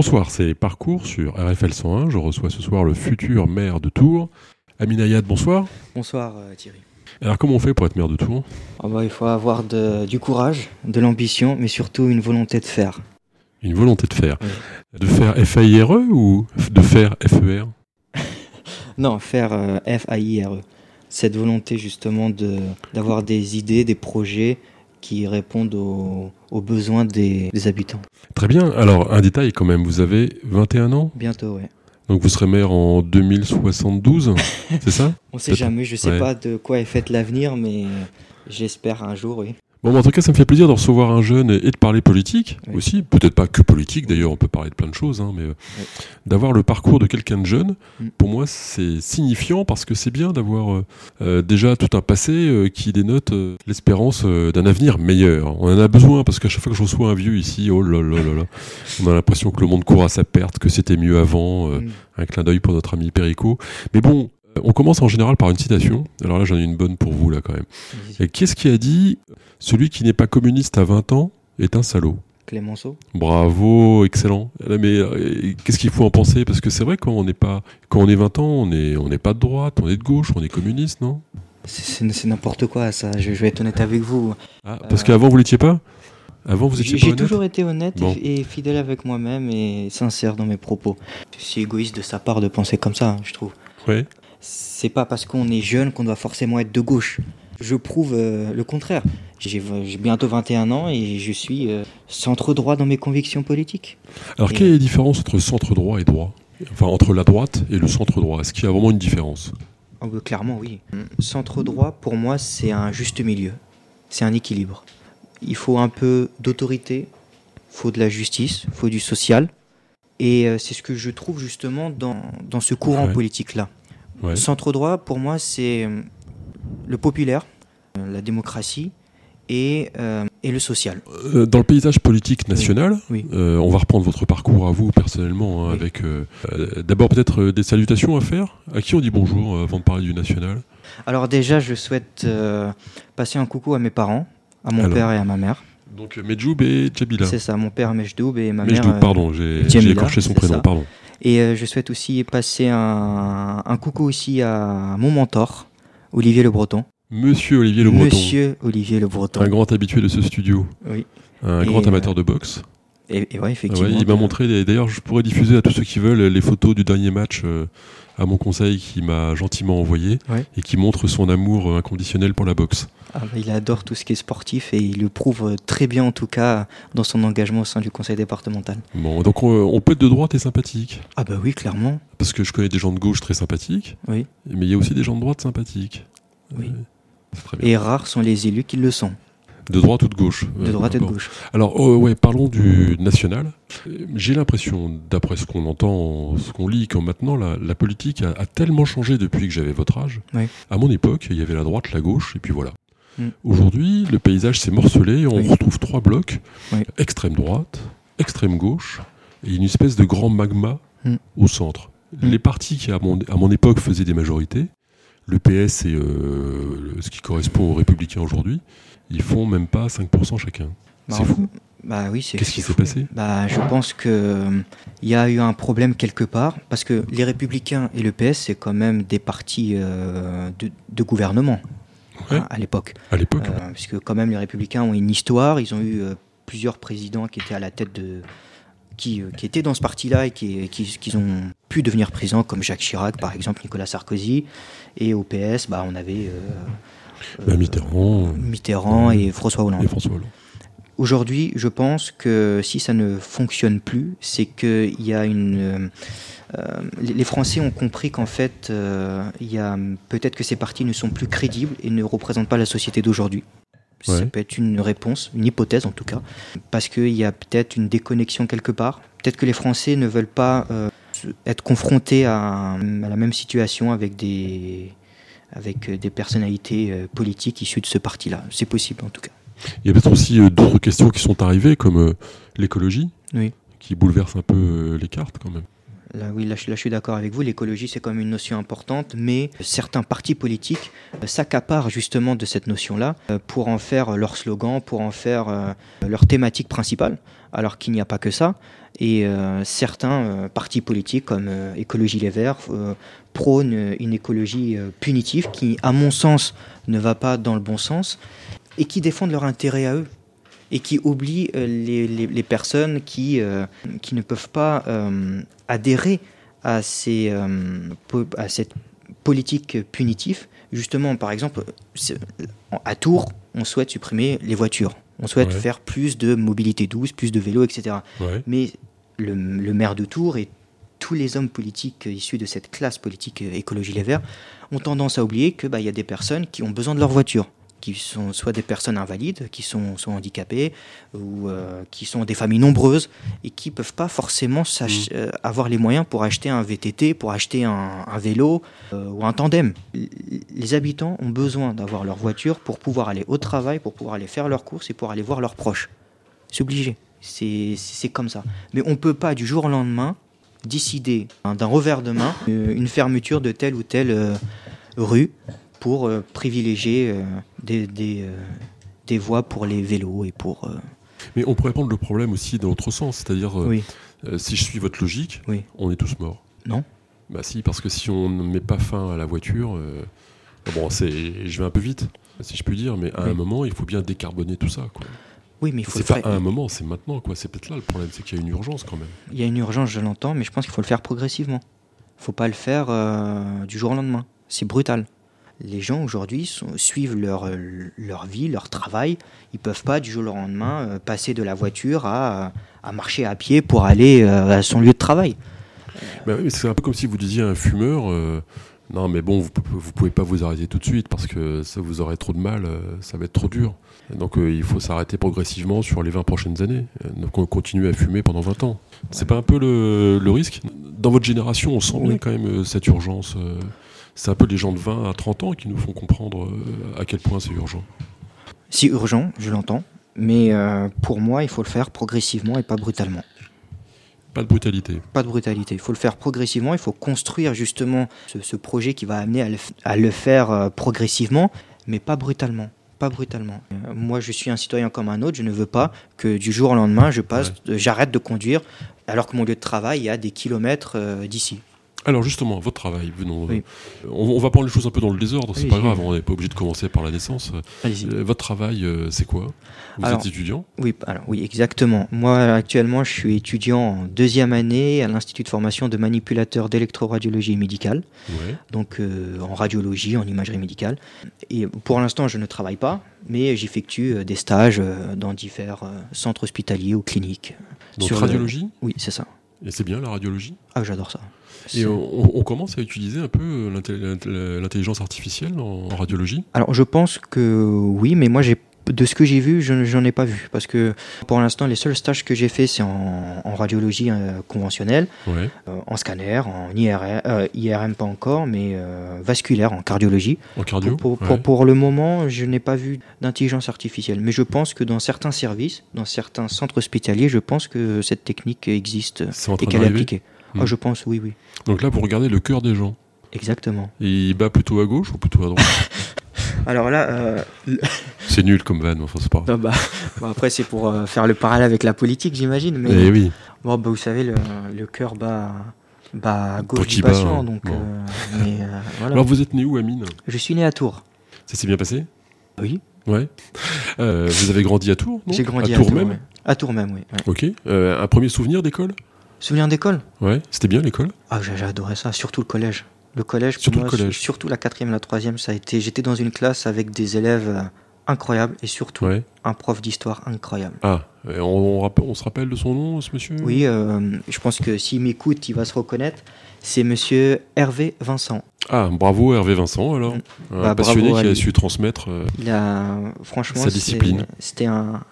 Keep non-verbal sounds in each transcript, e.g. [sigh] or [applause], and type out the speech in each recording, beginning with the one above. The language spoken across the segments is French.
Bonsoir, c'est Parcours sur RFL 101. Je reçois ce soir le futur maire de Tours, Amine Ayad. Bonsoir. Bonsoir euh, Thierry. Alors comment on fait pour être maire de Tours? Ah bah, Il faut avoir de- du courage, de l'ambition, mais surtout une volonté de faire. Une volonté de faire. Oui. De faire F-A-I-R-E ou de faire F-E-R [laughs] Non, faire euh, F-A-I-R-E. Cette volonté justement de- d'avoir des idées, des projets qui répondent aux, aux besoins des, des habitants. Très bien. Alors, un détail quand même. Vous avez 21 ans, Bientôt, ouais. donc vous serez maire en 2072, [laughs] c'est ça? On sait Peut-être. jamais, je sais Ouais. pas de quoi est fait l'avenir, mais j'espère un jour, oui. Bon, en tout cas, ça me fait plaisir de recevoir un jeune et de parler politique Oui. aussi. Peut-être pas que politique, d'ailleurs, on peut parler de plein de choses, hein, mais euh, d'avoir le parcours de quelqu'un de jeune, Mm. pour moi, c'est signifiant parce que c'est bien d'avoir euh, euh, déjà tout un passé euh, qui dénote l'espérance d'un avenir meilleur. On en a besoin parce qu'à chaque fois que je reçois un vieux ici, oh là là là là, on a l'impression que le monde court à sa perte, que c'était mieux avant. Mm. un clin d'œil pour notre ami Perico. Mais bon, on commence en général par une citation. Alors là, j'en ai une bonne pour vous, là, quand même. Et qu'est-ce qui a dit Celui qui n'est pas communiste à 20 ans est un salaud? Clémenceau Bravo, excellent. Là, Mais euh, qu'est-ce qu'il faut en penser? Parce que c'est vrai, quand on n'est pas, quand on est 20 ans, on n'est on n'est pas de droite, on est de gauche, on est communiste, non? C'est- n'importe quoi, ça. Je, je vais être honnête avec vous. ah, Parce Euh, qu'avant, vous l'étiez pas? Avant, vous étiez J'ai toujours été honnête et- Bon. et, fidèle avec moi-même et sincère dans mes propos. C'est égoïste de sa part de penser comme ça, je trouve. Ouais. C'est pas parce qu'on est jeune qu'on doit forcément être de gauche. Je prouve euh, le contraire. J'ai bientôt 21 ans et je suis euh, centre droit dans mes convictions politiques. Alors, Et- quelle est la différence entre centre droit et droit? Enfin, entre la droite et le centre droit? Est-ce qu'il y a vraiment une différence? Oh, bah, clairement, oui. Centre droit, pour moi, c'est un juste milieu. C'est un équilibre. Il faut un peu d'autorité, il faut de la justice, il faut du social. Et euh, c'est ce que je trouve justement dans, dans ce courant Ouais. politique-là. Ouais. Centre droit, pour moi, c'est euh, le populaire, euh, la démocratie et, euh, et le social. Dans le paysage politique national, Oui. euh, on va reprendre votre parcours à vous personnellement, hein, Oui. avec euh, d'abord peut-être des salutations à faire. À qui on dit bonjour avant de parler du national? Alors déjà, je souhaite passer un coucou à mes parents, à mon Alors. père et à ma mère. Donc Medjoub et Djabila. C'est ça, mon père Mejdoub et ma Medjoub, mère... euh, pardon, j'ai écorché son prénom, ça. pardon. Et euh, je souhaite aussi passer un, un coucou aussi à mon mentor, Olivier Le Breton. Monsieur Olivier Le Breton, Monsieur Olivier Le Breton. un grand habitué de ce studio, Oui. un Et, grand euh, amateur de boxe. Et, et ouais, Ah effectivement. ouais, il m'a montré, d'ailleurs je pourrais diffuser à tous ceux qui veulent les photos du dernier match euh, à mon conseil qui m'a gentiment envoyé Ouais. et qui montre son amour inconditionnel pour la boxe. Ah, bah, il adore tout ce qui est sportif et il le prouve très bien en tout cas dans son engagement au sein du conseil départemental. Bon, donc on, on peut être de droite et sympathique. Ah bah oui, clairement. Parce que je connais des gens de gauche très sympathiques, Oui. mais il y a aussi des gens de droite sympathiques. Oui. Euh, c'est très bien. Et rares sont les élus qui le sont, De droite ou de gauche de Euh, droite et de gauche. Alors, oh, ouais, parlons du national. Euh, J'ai l'impression, d'après ce qu'on entend, ce qu'on lit, que maintenant la, la politique a, a tellement changé depuis que j'avais votre âge. Oui. À mon époque, il y avait la droite, la gauche, et puis voilà. Mm. Aujourd'hui, le paysage s'est morcelé on Oui. retrouve trois blocs Oui. extrême droite, extrême gauche et une espèce de grand magma Mm. au centre. Mm. Les partis qui, à mon, à mon époque, faisaient des majorités, le PS et euh, ce qui correspond aux Républicains aujourd'hui, ils font même pas 5% chacun. Bah, C'est fou. Bah oui, c'est Qu'est-ce qui s'est passé? Bah, je pense que euh, y a eu un problème quelque part parce que les Républicains et le PS c'est quand même des partis euh, de, de gouvernement Ouais. hein, à l'époque, À l'époque, Euh, puisque quand même les Républicains ont une histoire, ils ont eu euh, plusieurs présidents qui étaient à la tête de qui, euh, qui étaient dans ce parti-là et qui, qui, qui ont pu devenir présidents comme Jacques Chirac par exemple, Nicolas Sarkozy et au PS bah on avait euh, Bah, Mitterrand Mitterrand et François Hollande. et François Hollande. Aujourd'hui, je pense que si ça ne fonctionne plus, c'est qu'il y a une. Euh, les Français ont compris qu'en fait, euh, il y a peut-être que ces partis ne sont plus crédibles et ne représentent pas la société d'aujourd'hui. Ça Ouais. peut être une réponse, une hypothèse en tout cas, parce qu'il y a peut-être une déconnexion quelque part. Peut-être que les Français ne veulent pas euh, être confrontés à, la même situation avec des avec des personnalités euh, politiques issues de ce parti-là. C'est possible en tout cas. Il y a peut-être aussi euh, d'autres questions qui sont arrivées, comme l'écologie, Oui. qui bouleverse un peu les cartes quand même. Là, oui, là, je suis d'accord avec vous. L'écologie, c'est même une notion importante, mais certains partis politiques euh, s'accaparent justement de cette notion-là euh, pour en faire leur slogan, pour en faire leur thématique principale, alors qu'il n'y a pas que ça. Et certains partis politiques, comme Écologie Les Verts, prônent une écologie punitive qui, à mon sens, ne va pas dans le bon sens et qui défendent leur intérêt à eux et qui oublie euh, les, personnes qui, euh, qui ne peuvent pas euh, adhérer à, ces, à cette politique punitive. Justement, par exemple, à Tours, on souhaite supprimer les voitures. On souhaite faire plus de mobilité douce, plus de vélos, etc. Mais le, maire de Tours et tous les hommes politiques issus de cette classe politique écologie les Verts ont tendance à oublier qu'il bah, y a des personnes qui ont besoin de leur voiture qui sont soit des personnes invalides, qui sont, sont handicapées, ou euh, qui sont des familles nombreuses, et qui ne peuvent pas forcément mmh. euh, avoir les moyens pour acheter un VTT, pour acheter un, vélo euh, ou un tandem. Les habitants ont besoin d'avoir leur voiture pour pouvoir aller au travail, pour pouvoir aller faire leurs courses et pour aller voir leurs proches. C'est obligé, c'est comme ça. Mais on ne peut pas du jour au lendemain décider hein, d'un revers de main une fermeture de telle ou telle rue pour euh, privilégier euh, des, des, euh, des, voies pour les vélos et pour. Mais on pourrait prendre le problème aussi dans l'autre sens, c'est-à-dire si je suis votre logique, on est tous morts. Non. Bah si, parce que si on ne met pas fin à la voiture, bon, c'est, je vais un peu vite, si je puis dire, mais à un moment, il faut bien décarboner tout ça, quoi. Oui, mais il faut c'est pas à un moment, c'est maintenant, quoi. C'est peut-être là le problème, c'est qu'il y a une urgence quand même. Il y a une urgence, je l'entends, mais je pense qu'il faut le faire progressivement. Il faut pas le faire du jour au lendemain. C'est brutal les gens aujourd'hui suivent leur, leur vie, leur travail. Ils ne peuvent pas du jour au lendemain euh, passer de la voiture à, à, marcher à pied pour aller euh, à son lieu de travail. Bah c'est un peu comme si vous disiez à un fumeur euh, Non, mais bon, vous ne pouvez pas vous arrêter tout de suite parce que ça vous aurait trop de mal, ça va être trop dur. Donc il faut s'arrêter progressivement sur les 20 prochaines années. Donc on continue à fumer pendant 20 ans. C'est pas un peu le, le, risque? Dans votre génération, on sent quand même cette urgence c'est un peu les gens de 20 à 30 ans qui nous font comprendre euh, à quel point c'est urgent. C'est urgent, je l'entends, mais euh, pour moi, il faut le faire progressivement et pas brutalement. Pas de brutalité. Pas de brutalité. Il faut le faire progressivement. Il faut construire justement ce, projet qui va amener à le, faire euh, progressivement, mais pas brutalement. Pas brutalement. moi, je suis un citoyen comme un autre. Je ne veux pas que du jour au lendemain, je passe, j'arrête de conduire, alors que mon lieu de travail est à des kilomètres d'ici. Alors justement, votre travail, venons, euh, on, va prendre les choses un peu dans le désordre, c'est pas grave, on n'est pas obligé de commencer par la naissance. Euh, votre travail, euh, c'est quoi? Vous êtes étudiant? Oui, alors, oui, exactement. Moi, actuellement, je suis étudiant en deuxième année à l'Institut de formation de manipulateurs d'électroradiologie médicale, donc en radiologie, en imagerie médicale. Et pour l'instant, je ne travaille pas, mais j'effectue des stages dans divers centres hospitaliers ou cliniques. Donc radiologie? Oui, c'est ça. Et c'est bien la radiologie? Ah, j'adore ça. Et on, commence à utiliser un peu euh, l'intelligence artificielle en, radiologie? Alors je pense que oui, mais moi j'ai de ce que j'ai vu, je n'en ai pas vu. Parce que pour l'instant, les seuls stages que j'ai fait, c'est en, radiologie euh, conventionnelle, euh, en scanner, en IRM, IRM pas encore, mais vasculaire, en cardiologie. En cardio pour, pour, le moment, je n'ai pas vu d'intelligence artificielle. Mais je pense que dans certains services, dans certains centres hospitaliers, je pense que cette technique existe et qu'elle est appliquée. Ah, je pense, oui, oui. Donc là, vous regardez le cœur des gens. Exactement. Et il bat plutôt à gauche ou plutôt à droite? [laughs] Alors là. Euh, [laughs] c'est nul comme van, enfin, c'est pas. bah, après, c'est pour euh, faire le parallèle avec la politique, j'imagine. Mais eh oui. Bon, bah, vous savez, le, le cœur bat, bat gauche du patient. Hein. donc, euh, mais, voilà. Alors, vous êtes né où, Amine? Je suis né à Tours. Ça s'est bien passé? Oui. Ouais. vous avez grandi à Tours J'ai grandi à, Tours, même? À Tours même, oui. Ok. un premier souvenir d'école? Souvenir d'école? Ouais, c'était bien l'école? Ah, j'ai adoré ça, surtout le collège. Le collège, surtout, le collège. surtout la quatrième, la troisième, ça a été. J'étais dans une classe avec des élèves euh, incroyables et surtout un prof d'histoire incroyable. Ah, on, on, se rappelle de son nom, ce monsieur? Oui, euh, je pense que s'il m'écoute, il va se reconnaître. C'est monsieur Hervé Vincent. Ah, bravo Hervé Vincent alors. Mm. Un bah, passionné qui a su transmettre euh, il a, franchement, sa discipline. C'était un,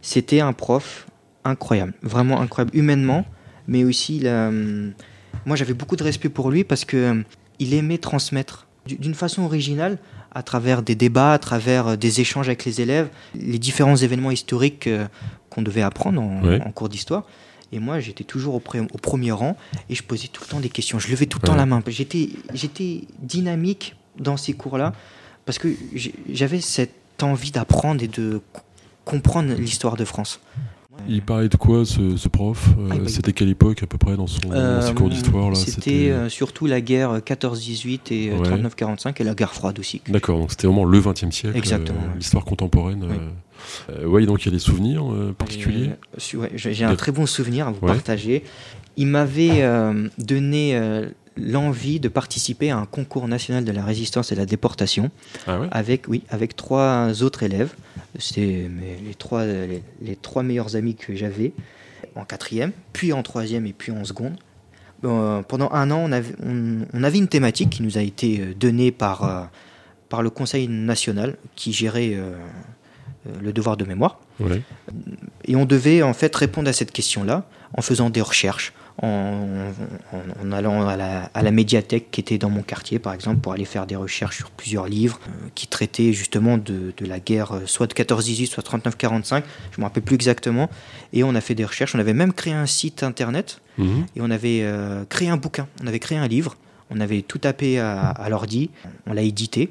c'était un prof incroyable, vraiment incroyable humainement mais aussi hum, moi j'avais beaucoup de respect pour lui parce que hum, il aimait transmettre d'une façon originale à travers des débats, à travers euh, des échanges avec les élèves, les différents événements historiques euh, qu'on devait apprendre en, cours d'histoire. Et moi, j'étais toujours au, au, premier rang et je posais tout le temps des questions. Je levais tout le temps la main. J'étais, j'étais dynamique dans ces cours-là parce que j'avais cette envie d'apprendre et de comprendre l'histoire de France. Il parlait de quoi ce, prof euh, ah, C'était quelle époque à peu près dans son euh, cours d'histoire C'était euh, surtout la guerre 14-18 et 39-45 et la guerre froide aussi. D'accord, donc c'était vraiment le XXe siècle, Exactement, l'histoire contemporaine. Oui, donc il y a des souvenirs particuliers J'ai un très bon souvenir à vous partager. Il m'avait donné l'envie de participer à un concours national de la résistance et de la déportation ah avec, oui, avec trois autres élèves. C'est les trois, les, trois meilleurs amis que j'avais en quatrième, puis en troisième et puis en seconde. Euh, pendant un an, on avait, on, avait, une thématique qui nous a été euh, donnée par, euh, par le Conseil national qui gérait le devoir de mémoire. Et on devait en fait répondre à cette question-là en faisant des recherches, en, allant à la, médiathèque qui était dans mon quartier, par exemple, pour aller faire des recherches sur plusieurs livres euh, qui traitaient justement de, la guerre, euh, soit de 14-18, soit 39-45, je ne me rappelle plus exactement. Et on a fait des recherches, on avait même créé un site internet, mhm. et on avait euh, créé un bouquin, on avait créé un livre, on avait tout tapé à, l'ordi, on l'a édité,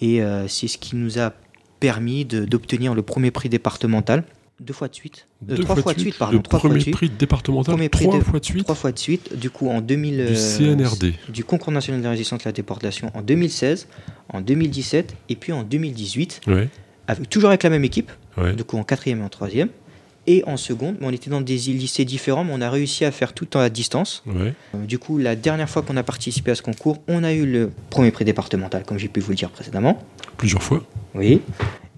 et c'est ce qui nous a permis d'obtenir le premier prix départemental deux fois de suite. Euh, trois fois, de suite, pardon. Le trois premier prix départemental, premier prix trois fois de suite. Trois fois de suite. Du coup, en 2000. Du CNRD. du Concours national de résistance à la déportation en 2016, en 2017 et puis en 2018. Ouais. toujours avec la même équipe. Du coup, en quatrième et en troisième. Et en seconde, on était dans des lycées différents, mais on a réussi à faire tout à distance. Ouais. Euh, du coup, la dernière fois qu'on a participé à ce concours, on a eu le premier prix départemental, comme j'ai pu vous le dire précédemment. Plusieurs fois. Oui.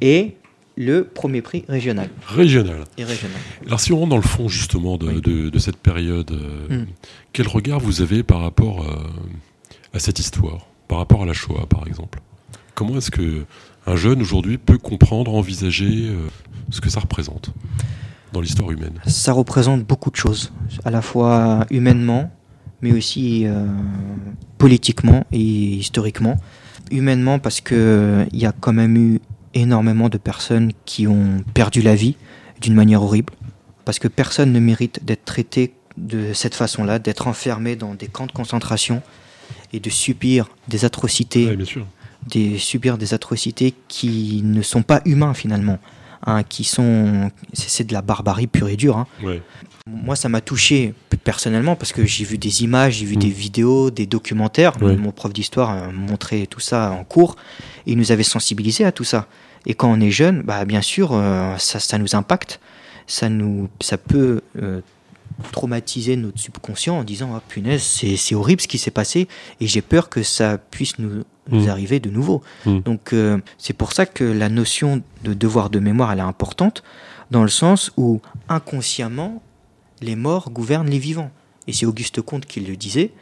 Et le premier prix régional. Régional. Et régional. Alors si on rentre dans le fond justement de, cette période, euh, hmm. quel regard vous avez par rapport euh, à cette histoire, par rapport à la Shoah par exemple? Comment est-ce que un jeune aujourd'hui peut comprendre, envisager euh, ce que ça représente dans l'histoire humaine? Ça représente beaucoup de choses, à la fois humainement, mais aussi politiquement et historiquement. Humainement parce qu'il y a quand même eu énormément de personnes qui ont perdu la vie d'une manière horrible, parce que personne ne mérite d'être traité de cette façon-là, d'être enfermé dans des camps de concentration et de subir des atrocités, Des, subir des atrocités qui ne sont pas humains finalement, hein, qui sont, c'est de la barbarie pure et dure. Hein. Moi, ça m'a touché personnellement parce que j'ai vu des images, j'ai vu des mm. vidéos, des documentaires. Mon prof d'histoire montrait tout ça en cours et il nous avait sensibilisés à tout ça. Et quand on est jeune, bah, bien sûr, euh, ça, ça, nous impacte. Ça, nous, ça peut euh, traumatiser notre subconscient en disant ah, punaise, c'est horrible ce qui s'est passé et j'ai peur que ça puisse nous, nous mm. arriver de nouveau. Mm. Donc, euh, c'est pour ça que la notion de devoir de mémoire elle est importante dans le sens où inconsciemment, les morts gouvernent les vivants. Et c'est Auguste Comte qui le disait.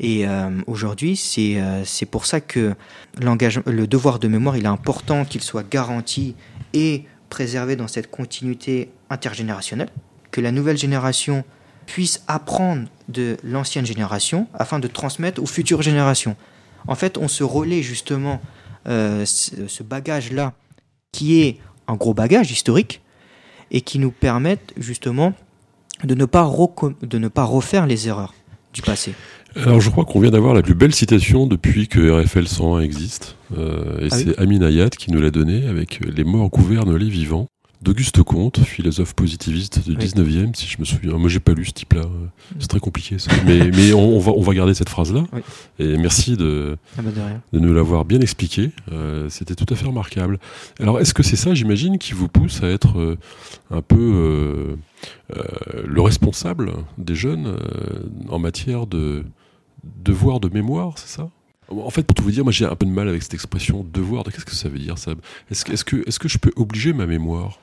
Et euh, aujourd'hui, euh, c'est pour ça que le devoir de mémoire, il est important qu'il soit garanti et préservé dans cette continuité intergénérationnelle, que la nouvelle génération puisse apprendre de l'ancienne génération afin de transmettre aux futures générations. En fait, on se relaie justement euh, ce bagage-là, qui est un gros bagage historique, et qui nous permettent justement de ne pas, de ne pas refaire les erreurs du passé. Alors je crois qu'on vient d'avoir la plus belle citation depuis que RFL 101 existe. Euh, et ah c'est Amin Ayat qui nous l'a donné avec Les morts gouvernent les vivants d'Auguste Comte, philosophe positiviste du 19e, si je me souviens. Moi, j'ai pas lu ce type-là. C'est très compliqué, ça. Mais, [laughs] mais on, va, on va garder cette phrase-là. Et merci de, ah bah, de, nous l'avoir bien expliqué. Euh, C'était tout à fait remarquable. Alors, est-ce que c'est ça, j'imagine, qui vous pousse à être euh, un peu euh, euh, le responsable des jeunes en matière de devoir de mémoire, c'est ça? En fait, pour tout vous dire, moi j'ai un peu de mal avec cette expression devoir. Qu'est-ce que ça veut dire ça Est-ce est que, est que je peux obliger ma mémoire?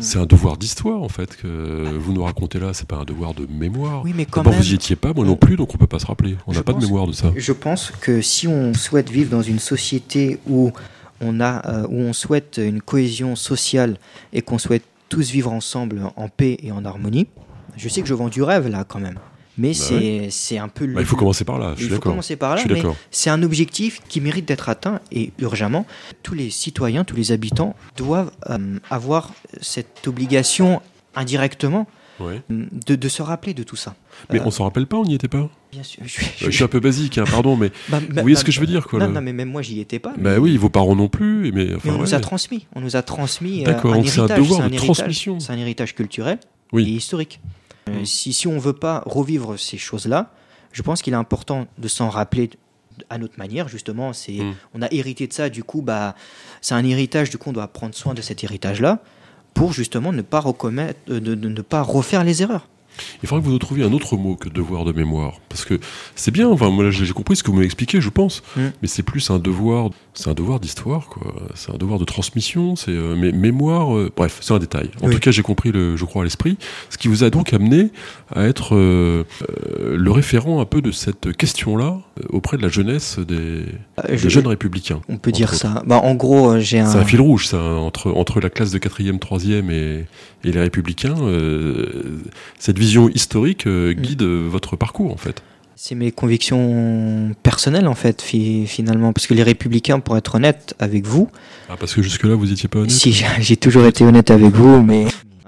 C'est un devoir d'histoire en fait que vous nous racontez là. C'est pas un devoir de mémoire. Oui, mais quand même. vous y étiez pas, moi non plus, donc on peut pas se rappeler. On n'a pas de mémoire de ça. Je pense que si on souhaite vivre dans une société où on a, euh, où on souhaite une cohésion sociale et qu'on souhaite tous vivre ensemble en paix et en harmonie, je sais que je vends du rêve là quand même. Mais bah c'est un peu. Bah, il faut commencer par là. Je il faut commencer par là. Mais c'est un objectif qui mérite d'être atteint et urgemment. Tous les citoyens, tous les habitants doivent euh, avoir cette obligation indirectement Ouais. de, de se rappeler de tout ça. Mais Euh, on s'en rappelle pas, on n'y était pas Bien sûr. Je, suis- Euh, Je suis un peu basique, hein, pardon, mais [laughs] Bah, vous bah, voyez bah, ce que je veux dire, quoi. non, le- non, mais même moi, j'y étais pas. Bah oui, vos parents non plus, mais enfin, Mais on nous a transmis. On nous a transmis euh, D'accord, donc c'est un héritage. devoir de transmission. C'est un héritage culturel Oui. et historique. Euh, Mm. si, si on veut pas revivre ces choses-là, je pense qu'il est important de s'en rappeler à notre manière. Justement, c'est Mm. on a hérité de ça. Du coup, bah, c'est un héritage. Du coup, on doit prendre soin de cet héritage-là pour justement ne pas recommettre, euh, de- de ne pas refaire les erreurs. Il faudrait que vous trouviez un autre mot que devoir de mémoire. Parce que c'est bien, enfin, moi, j'ai compris ce que vous m'avez expliqué, je pense. Mm. Mais c'est plus un devoir, c'est un devoir d'histoire, quoi. C'est un devoir de transmission, c'est, euh, mais mémoire, euh, bref, c'est un détail. En Oui. tout cas, j'ai compris, le, je crois, à l'esprit. Ce qui vous a donc amené à être euh, euh, le référent un peu de cette question-là auprès de la jeunesse des, Euh, des je- jeunes républicains. on peut dire autres. ça. Bah, en gros, euh, j'ai un. C'est un fil rouge, ça, entre, entre la classe de 4e, 3e et, et les républicains. euh, cette vision historique euh, guide euh, votre parcours, en fait. C'est mes convictions personnelles en fait, fi- finalement, parce que les républicains, pour être honnête avec vous, Ah, parce que jusque-là, vous étiez pas honnête si j'ai toujours été honnête avec vous, mais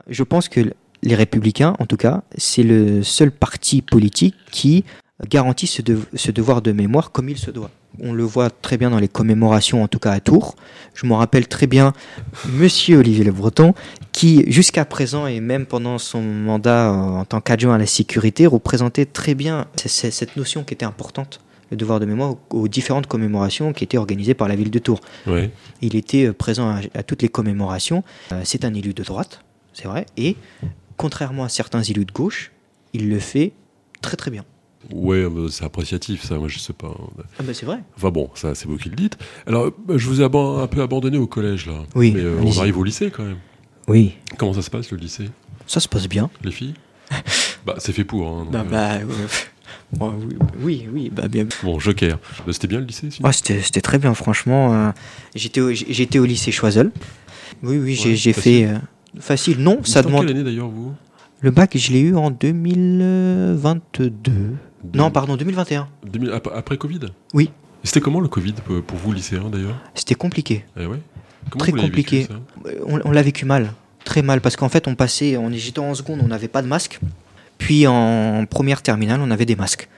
je pense que les républicains, en tout cas, c'est le seul parti politique qui garantit ce, de- ce devoir de mémoire comme il se doit. On le voit très bien dans les commémorations, en tout cas à Tours. Je me rappelle très bien Monsieur Olivier Le Breton, qui jusqu'à présent et même pendant son mandat euh, en tant qu'adjoint à la sécurité représentait très bien cette notion qui était importante, le devoir de mémoire aux, différentes commémorations qui étaient organisées par la ville de Tours. Il était euh, présent à, à toutes les commémorations. Euh, c'est un élu de droite, c'est vrai, et contrairement à certains élus de gauche, il le fait très très bien. Ouais, euh, c'est appréciatif, ça, moi je sais pas. Ah ben c'est vrai. Enfin bon, ça c'est vous qui le dites. Alors, euh, je vous ai un peu abandonné au collège, là. Oui, Mais euh, on arrive au lycée, quand même. Oui, Comment ça se passe, le lycée? Ça se passe bien. Les filles? Bah, c'est fait pour, hein. donc, Bah, euh, bah, euh, bon, oui, oui, oui, bah bien. Bon, joker. Euh, C'était bien le lycée, sinon Ah, c'était c'était très bien, franchement. euh, J'étais au, j'étais au lycée Choiseul. Oui, oui, j'ai Ouais, j'ai facile. fait. euh, facile, non, Vous ça demande. quelle année, d'ailleurs, vous? Le bac, je l'ai eu en 2022. Non, pardon, 2021. 2000 ap- Après Covid Oui. C'était comment le Covid pour vous, lycéens, d'ailleurs? C'était compliqué. Eh ouais Comment Très vécu, compliqué. ça? Euh, On, on l'a vécu mal, très mal, parce qu'en fait, on passait, on j'étais en seconde, on n'avait pas de masque. Puis en première terminale, on avait des masques.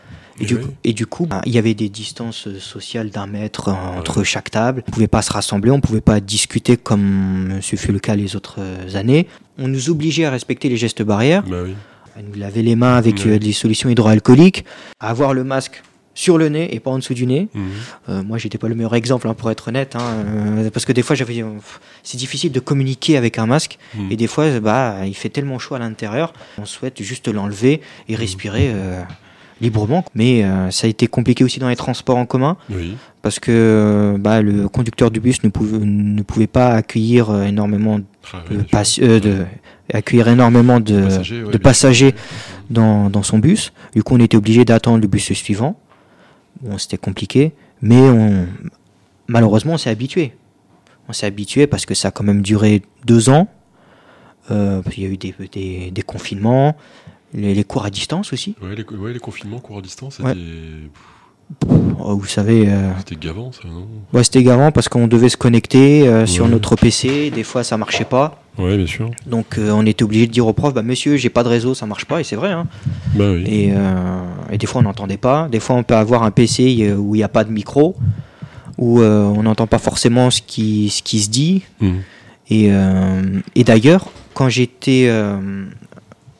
Et, Et du, coup, et du coup, bah, il y avait des distances euh, sociales d'un mètre euh, entre Ouais. chaque table. On pouvait pas se rassembler, on pouvait pas discuter comme ce fut le cas les autres années. On nous obligeait à respecter les gestes barrières, Bah oui. À nous laver les mains avec euh, des solutions hydroalcooliques, à avoir le masque sur le nez et pas en dessous du nez. Mhm. Euh, moi, j'étais pas le meilleur exemple, hein, pour être honnête, hein, euh, parce que des fois, j'avais, euh, c'est difficile de communiquer avec un masque, Mhm. et des fois, bah, il fait tellement chaud à l'intérieur, on souhaite juste l'enlever et respirer euh, librement. Mais euh, ça a été compliqué aussi dans les transports en commun, Oui. parce que euh, bah, le conducteur du bus ne pouvait, ne pouvait pas accueillir euh, énormément Ah, oui, de, pas- euh, accueillir énormément de, Passagers, ouais, de bien passagers sûr. dans, dans son bus. Du coup, on était obligé d'attendre le bus suivant. Bon, c'était compliqué, mais on, malheureusement, on s'est habitué. On s'est habitué parce que ça a quand même duré deux ans. Euh, il y a eu des, des, des confinements, les, les cours à distance aussi. Ouais, les, ouais, les confinements, cours à distance, Ouais. Oh, vous savez, euh, c'était gavant, ça, non? ouais, c'était garant parce qu'on devait se connecter euh, sur notre PC. Des fois, ça marchait pas. Ouais, bien sûr. Donc, euh, on était obligé de dire au prof, bah, monsieur, j'ai pas de réseau, ça marche pas. Et c'est vrai. Hein. Bah oui. Et, et des fois, on n'entendait pas. Des fois, on peut avoir un PC où il n'y a pas de micro, où on n'entend pas forcément ce qui, ce qui se dit. Mhm. Et, et d'ailleurs, quand j'étais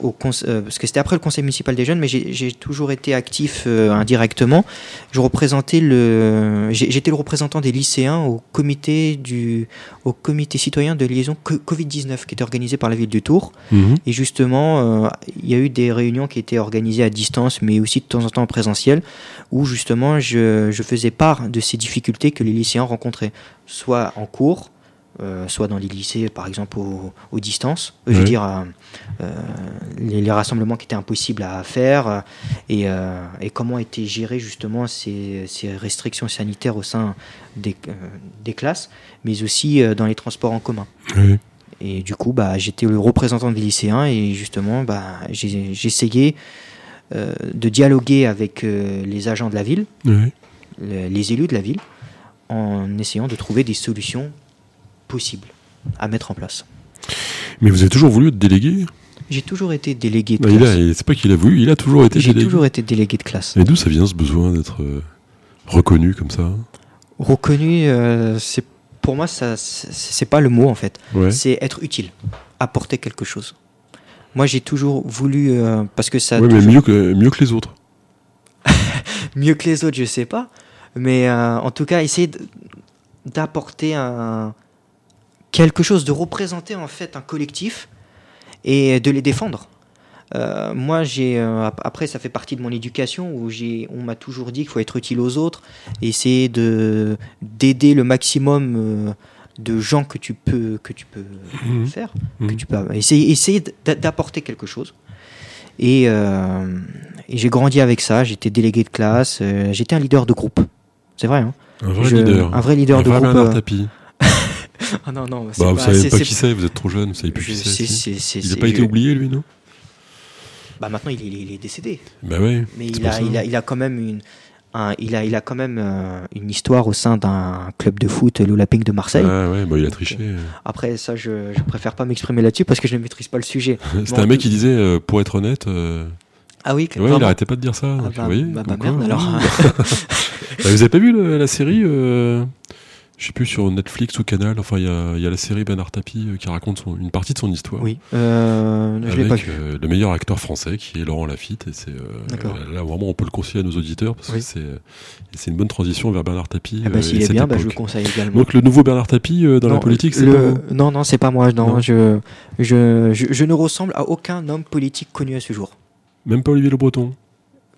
au euh, parce que c'était après le conseil municipal des jeunes, mais j'ai toujours été actif euh, indirectement. Je représentais le, j'étais le représentant des lycéens au comité du, au comité citoyen de liaison co- Covid-19 qui était organisé par la ville de Tours. Mhm. Et justement, euh, il y a eu des réunions qui étaient organisées à distance, mais aussi de temps en temps en présentiel, où justement je, je faisais part de ces difficultés que les lycéens rencontraient, soit en cours, euh, soit dans les lycées, par exemple, au- aux distances, euh, je veux dire, euh, les, les rassemblements qui étaient impossibles à faire, et, et comment étaient gérées justement ces, ces restrictions sanitaires au sein des, des classes, mais aussi dans les transports en commun. Et du coup, bah, j'étais le représentant des lycéens et justement, bah, j'essayais de dialoguer avec les agents de la ville, les élus de la ville, en essayant de trouver des solutions possibles à mettre en place. Mais vous avez toujours voulu être délégué? J'ai toujours été délégué de Non, il classe. C'est pas qu'il a voulu, il a toujours été J'ai délégué. toujours été délégué de classe. Et d'où ça vient ce besoin d'être euh, reconnu comme ça? Reconnu, euh, c'est pour moi, ça, c'est pas le mot en fait. Ouais. C'est être utile, apporter quelque chose. Moi, j'ai toujours voulu, euh, parce que ça, a Ouais, mais toujours- mieux que, mieux que les autres. [laughs] mieux que les autres, je sais pas, mais euh, en tout cas, essayer d'apporter un quelque chose, de représenter en fait un collectif et de les défendre. Euh, moi, j'ai euh, ap- après, ça fait partie de mon éducation où j'ai, on m'a toujours dit qu'il faut être utile aux autres, essayer de d'aider le maximum euh, de gens que tu peux que tu peux Mhm. faire, Mhm. que tu peux essayer essayer d'a- d'apporter quelque chose. Et, et j'ai grandi avec ça. J'étais délégué de classe, j'étais un leader de groupe. C'est vrai. Hein Un vrai Je- leader. un vrai leader un de vrai groupe. [laughs] Ah non non, Bah, vous savez pas qui c'est, vous êtes trop jeune, vous savez plus qui c'est. Il n'a pas été oublié, lui, non? Bah maintenant il est, il est décédé. Bah ouais. Mais il a, ça. il, a, il a quand même une, un- il a, il a quand même euh, une histoire au sein d'un club de foot, l'Olympique de Marseille. Ah ouais, bah il a triché. Après ça, je, je préfère pas m'exprimer là-dessus parce que je ne maîtrise pas le sujet. [laughs] C'était Bon, un mec tout- qui disait, euh, pour être honnête, euh, Ah oui, ouais, il arrêtait pas de dire ça. Ah donc, bah, vous voyez, bah, bah, quoi, merde alors. [laughs] Bah, vous avez pas vu le- la série euh, Je sais plus sur Netflix ou Canal. Enfin, il y a, il y a la série Bernard Tapie euh, qui raconte son- une partie de son histoire. oui, euh, je l'ai Avec pas vu. euh, le meilleur acteur français qui est Laurent Lafitte et c'est euh, là vraiment on peut le conseiller à nos auditeurs parce Oui. que c'est c'est une bonne transition vers Bernard Tapie Ah bah, euh, S'il est cette bien, bah, je le conseille également. donc le nouveau Bernard Tapie euh, dans la politique c'est pas vous Non, non, c'est pas moi. Non, Non. Je, je, je, je ne ressemble à aucun homme politique connu à ce jour. même pas Olivier Le Breton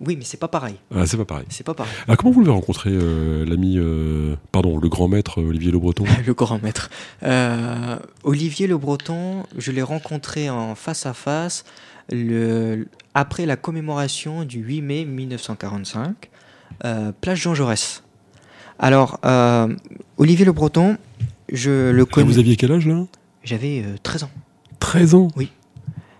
Oui, mais c'est pas pareil. ah c'est pas pareil C'est pas pareil. ah, comment vous l'avez rencontré euh, l'ami euh, pardon le grand maître euh, Olivier Le Breton [laughs] Le grand maître. Euh, Olivier Le Breton, je l'ai rencontré en face à face le, après la commémoration du 8 mai 1945, euh, place Jean Jaurès. Alors, Olivier Le Breton, je le Ah, connais. vous aviez quel âge là? J'avais euh, 13 ans. 13 ans? Oui.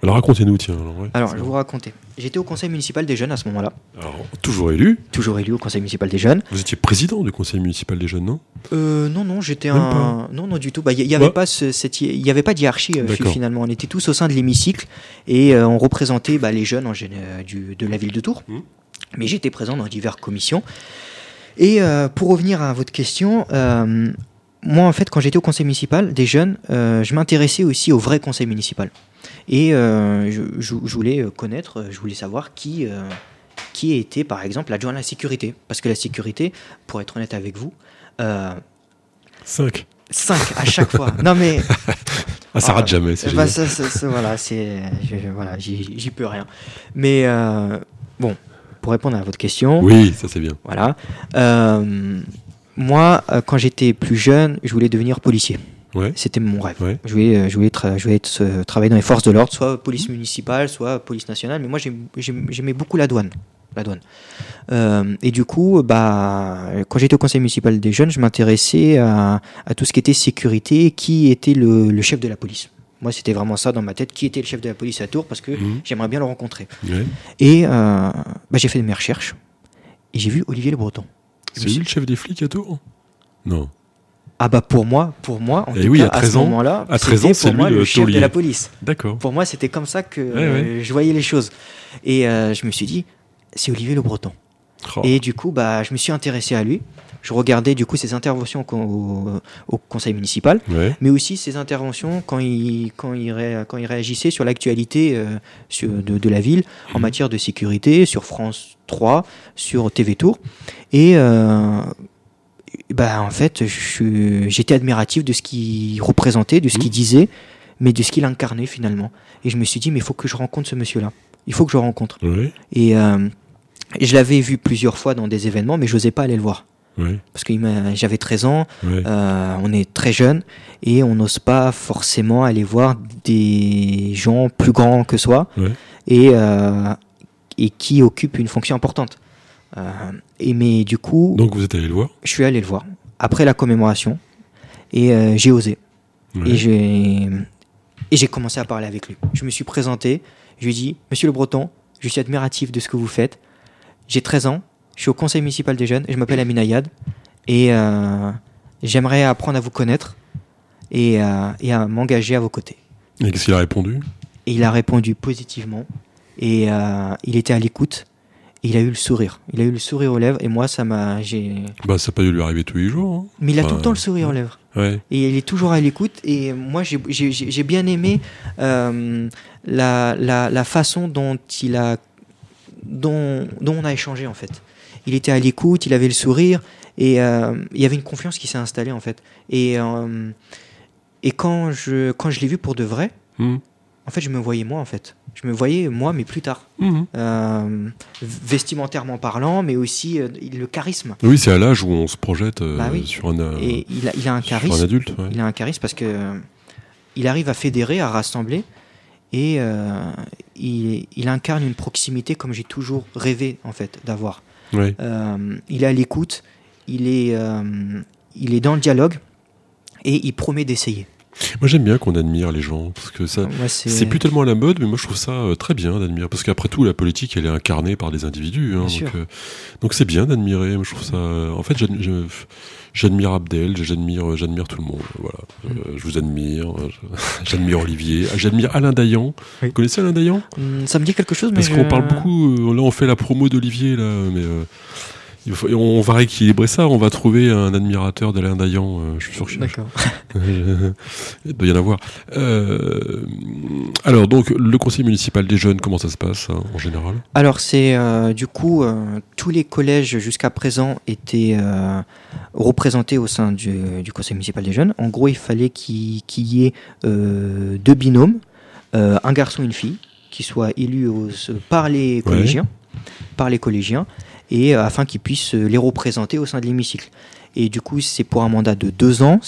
alors racontez-nous tiens alors, ouais. Alors, je vais vous raconter. J'étais au conseil municipal des jeunes à ce moment-là, Alors, toujours élu toujours élu au conseil municipal des jeunes. vous étiez président du conseil municipal des jeunes non? Euh, non, non, j'étais un. Non, non, du tout. Bah, Il n'y avait, Ouais. pas ce- cette hi- il y avait pas de hiérarchie euh, finalement. On était tous au sein de l'hémicycle et euh, on représentait bah, les jeunes en euh, du, de la ville de Tours. Mhm. Mais j'étais présent dans diverses commissions. Et pour revenir à votre question, moi en fait, quand j'étais au conseil municipal des jeunes, je m'intéressais aussi au vrai conseil municipal. Et euh, je, je- je voulais euh, connaître, euh, je voulais savoir qui. euh, qui était par exemple l'adjoint à la sécurité Parce que la sécurité, pour être honnête avec vous, euh, 5 5 à chaque fois. [laughs] Non mais ah ça rate jamais c'est bah, génial. ça, ça- ça, voilà, c'est voilà, j'y peux rien. Mais bon, pour répondre à votre question, oui ça c'est bien voilà. Euh, moi, quand j'étais plus jeune, je voulais devenir policier. Ouais C'était mon rêve. Ouais. Je voulais, je voulais, tra- je voulais être, euh, travailler dans les forces de l'ordre, soit police municipale, soit police nationale. Mais moi, j'aim- j'aim- j'aimais beaucoup la douane. La douane. Euh, et du coup, bah, quand j'étais au conseil municipal des jeunes, je m'intéressais à, à tout ce qui était sécurité, qui était le, le chef de la police. Moi, c'était vraiment ça dans ma tête. Qui était le chef de la police à Tours Parce que Mhm. j'aimerais bien le rencontrer. Ouais. Et euh, bah, j'ai fait mes recherches. Et j'ai vu Olivier Le Breton. C'est lui le chef des flics à Tours? Non. Ah bah pour moi, pour moi, en Eh tout oui, cas, à 13 ce ans- moment-là, à 13 ans, c'était c'est pour moi le le chef de la police. D'accord. Pour moi, c'était comme ça que Ouais, euh, je voyais les choses. Et euh, je me suis dit, c'est Olivier Le Breton. Oh. Et du coup, bah, je me suis intéressé à lui. Je regardais du coup ses interventions au, conseil municipal, Ouais. mais aussi ses interventions quand il, quand il, ré- quand il réagissait sur l'actualité euh, de, de la ville en Mhm. matière de sécurité, sur France 3, sur TV Tour. Et euh, bah, en fait, j'étais admiratif de ce qu'il représentait, de ce Mhm. qu'il disait, mais de ce qu'il incarnait finalement. Et je me suis dit, mais il faut que je rencontre ce monsieur-là. Il faut que je le rencontre. Et, euh, et je l'avais vu plusieurs fois dans des événements, mais je n'osais pas aller le voir. Parce que j'avais 13 ans, euh, on est très jeune, et on n'ose pas forcément aller voir des gens plus grands que soi, et, euh, et qui occupent une fonction importante. Euh, et mais du coup, Donc vous êtes allé le voir? je suis allé le voir, après la commémoration, et euh, j'ai osé. Ouais. Et j'ai et j'ai commencé à parler avec lui. Je me suis présenté, je lui ai dit Monsieur Le Breton, je suis admiratif de ce que vous faites. J'ai 13 ans, je suis au conseil municipal des jeunes, je m'appelle Amina Yad et euh, j'aimerais apprendre à vous connaître et, euh, et à m'engager à vos côtés. Et qu'est-ce qu'il a répondu? Et il a répondu positivement. Et euh, il était à l'écoute. Et il a eu le sourire. Il a eu le sourire aux lèvres. Et moi, ça m'a. j'ai- Bah, ça n'a pas dû lui arriver tous les jours. hein. Mais il a Enfin, tout le temps le sourire aux lèvres. Ouais. Et il est toujours à l'écoute. Et moi, j'ai- j'ai j'ai- bien aimé euh, la, la, la façon dont il a, dont, dont on a échangé en fait. Il était à l'écoute, il avait le sourire, et euh, il y avait une confiance qui s'est installée en fait. Et euh, et quand je quand je l'ai vu pour de vrai, Mhm. en fait, je me voyais moi en fait. Je me voyais moi, mais plus tard, Mhm. Euh, vestimentairement parlant, mais aussi euh, le charisme. Oui, c'est à l'âge où on se projette euh, Bah oui. sur, un, euh, Et il a, il a un sur un charisme. adulte. ouais. Il a un charisme parce que euh, il arrive à fédérer, à rassembler, et euh, il, il incarne une proximité comme j'ai toujours rêvé en fait d'avoir. Euh, il est à l'écoute, il est, euh, il est dans le dialogue et il promet d'essayer. Moi, j'aime bien qu'on admire les gens parce que ça. C'est plus tellement à la mode, mais moi je trouve ça euh, très bien d'admirer. Parce qu'après tout, la politique, elle est incarnée par des individus. hein, donc euh, donc c'est bien d'admirer. Moi je trouve ça. euh, En fait, j'admire Abdel, j'admire, j'admire tout le monde. Voilà. Euh, je vous admire. [laughs] J'admire Olivier. J'admire Alain Dayan. Oui. Vous connaissez Alain Dayan? Hum, ça me dit quelque chose, mais Parce qu'on parle beaucoup. là, on fait la promo d'Olivier là, mais. euh, il faut- on va rééquilibrer ça, on va trouver un admirateur d'Alain Dayan, euh, je suis sûr que D'accord. [laughs] il doit y en avoir. Euh, alors, donc, le conseil municipal des jeunes, comment ça se passe hein, en général? Alors c'est euh, du coup tous les collèges jusqu'à présent étaient représentés au sein du, du conseil municipal des jeunes. En gros, il fallait qu'il y ait deux binômes, un garçon et une fille, qui soient élus par les collégiens, par les collégiens, et euh, afin qu'ils puissent euh, les représenter au sein de l'hémicycle. Et du coup, c'est pour un mandat de deux ans.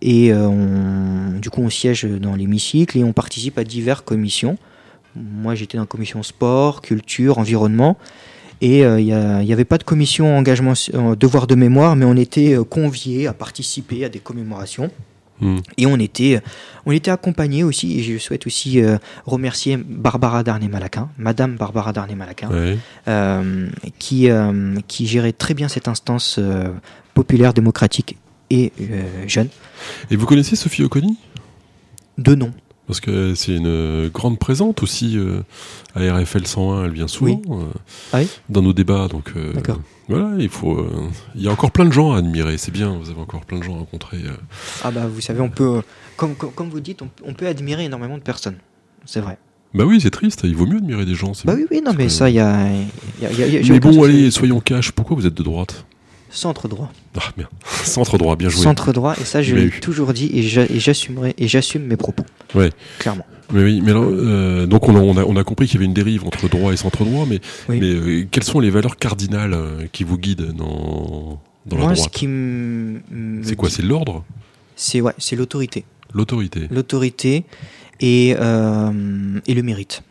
Et euh, du coup, on siège dans l'hémicycle et on participe à diverses commissions. Moi, j'étais dans la commission sport, culture, environnement. Et il n'y avait pas de commission engagement, devoir de mémoire, mais on était conviés à participer à des commémorations. Hmm. Et on était, on était accompagnés aussi, et je souhaite aussi euh, remercier Barbara Darnay-Malaquin, Madame Barbara Darnay-Malaquin, Ouais. euh, qui, euh, qui gérait très bien cette instance populaire, démocratique et jeune. Et vous connaissez Sophie Oconi? Deux noms. Parce que c'est une grande présente aussi euh, à RFL 101, elle vient souvent euh, Ah oui dans nos débats. Donc euh, voilà, il faut. il y a encore plein de gens à admirer, c'est bien, vous avez encore plein de gens à rencontrer. Ah bah vous savez, on peut, comme, comme, comme vous dites, on, on peut admirer énormément de personnes. C'est vrai. Bah oui, c'est triste, il vaut mieux admirer des gens. Bah oui, oui, non, mais ça, il y a. y a- il y a- il y a- j'ai Mais bon, allez, soyons cash, pourquoi vous êtes de droite? Centre droit. Ah centre droit, bien joué. Centre droit, et ça, je l'ai toujours dit, et j'a- et j'assumerai, et j'assume mes propos. Ouais. Clairement. Mais oui, mais alors, euh, donc on a, on, a, on a compris qu'il y avait une dérive entre droit et centre droit, mais, Oui. mais euh, quelles sont les valeurs cardinales euh, qui vous guident dans, dans la Moi, ce droite qui C'est quoi C'est l'ordre C'est ouais, c'est l'autorité. L'autorité L'autorité et, euh, et le mérite.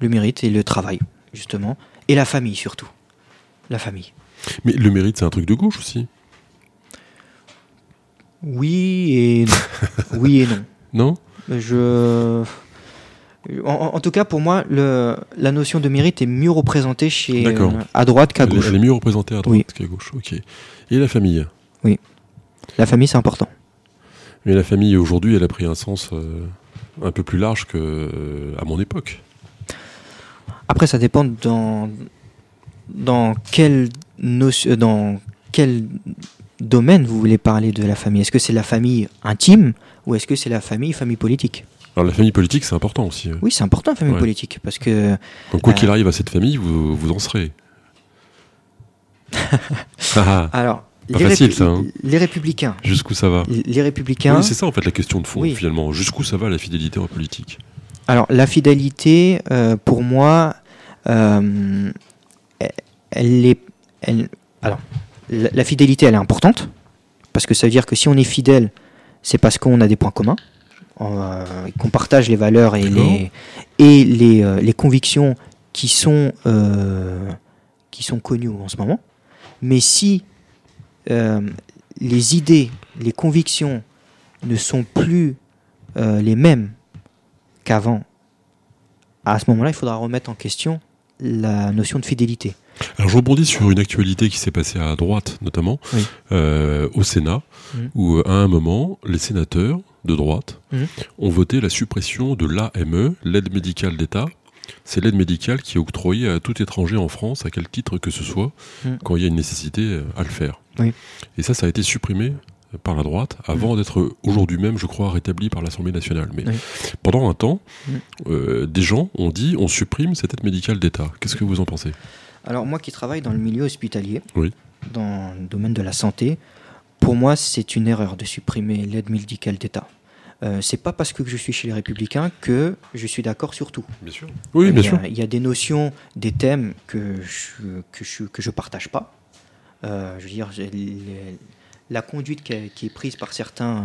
Le mérite et le travail, justement. Et la famille, surtout. La famille. Mais le mérite, c'est un truc de gauche aussi Oui et non. [laughs] oui et non. Non? Je. En, tout cas, pour moi, le, la notion de mérite est mieux représentée chez, euh, à droite qu'à gauche. elle est mieux représentée à droite Oui. qu'à gauche, ok. Et la famille? La famille, c'est important. Mais la famille, aujourd'hui, elle a pris un sens euh, un peu plus large que euh, à mon époque. Après, ça dépend dans, dans, quel, notion- dans quel domaine vous voulez parler de la famille? Est-ce que c'est la famille intime ou est-ce que c'est la famille, famille politique? Alors la famille politique, c'est important aussi. euh. Oui, c'est important, la famille Ouais. politique, parce que Donc quoi Euh. qu'il arrive à cette famille, vous, vous en serez. [laughs] Ah, ah, alors Pas les, facile, ça, hein. les républicains, Jusqu'où ça va? Les républicains. Oui, c'est ça en fait la question de fond Oui. finalement. Jusqu'où ça va la fidélité en politique? Alors, la fidélité, euh, pour moi, euh, elle est. Elle, alors, la, la fidélité, elle est importante, parce que ça veut dire que si on est fidèle, c'est parce qu'on a des points communs, euh, qu'on partage les valeurs et les, et les, euh, les convictions qui sont, euh, qui sont connues en ce moment. Mais si les idées, les convictions ne sont plus les mêmes qu'avant, à ce moment-là, il faudra remettre en question la notion de fidélité. Alors je rebondis sur une actualité qui s'est passée à droite notamment, Oui. euh, au Sénat, Mhm. où euh, à un moment les sénateurs de droite Mhm. ont voté la suppression de l'AME, l'aide médicale d'État. C'est l'aide médicale qui est octroyée à tout étranger en France, à quel titre que ce soit, Mhm. quand il y a une nécessité euh, à le faire. Oui. Et ça, ça a été supprimé par la droite, avant d'être aujourd'hui même, je crois, rétabli par l'Assemblée nationale. Mais Oui. pendant un temps, euh, des gens ont dit on supprime cette aide médicale d'État. Qu'est-ce que vous en pensez? Alors moi qui travaille dans le milieu hospitalier, Oui. dans le domaine de la santé, pour moi c'est une erreur de supprimer l'aide médicale d'État. Euh, c'est pas parce que je suis chez les Républicains que je suis d'accord sur tout. Bien sûr. Oui, bien il y a, sûr. Il y a des notions, des thèmes que je que je, que je partage pas. Euh, je veux dire, les- la conduite qui, est- qui est prise par certains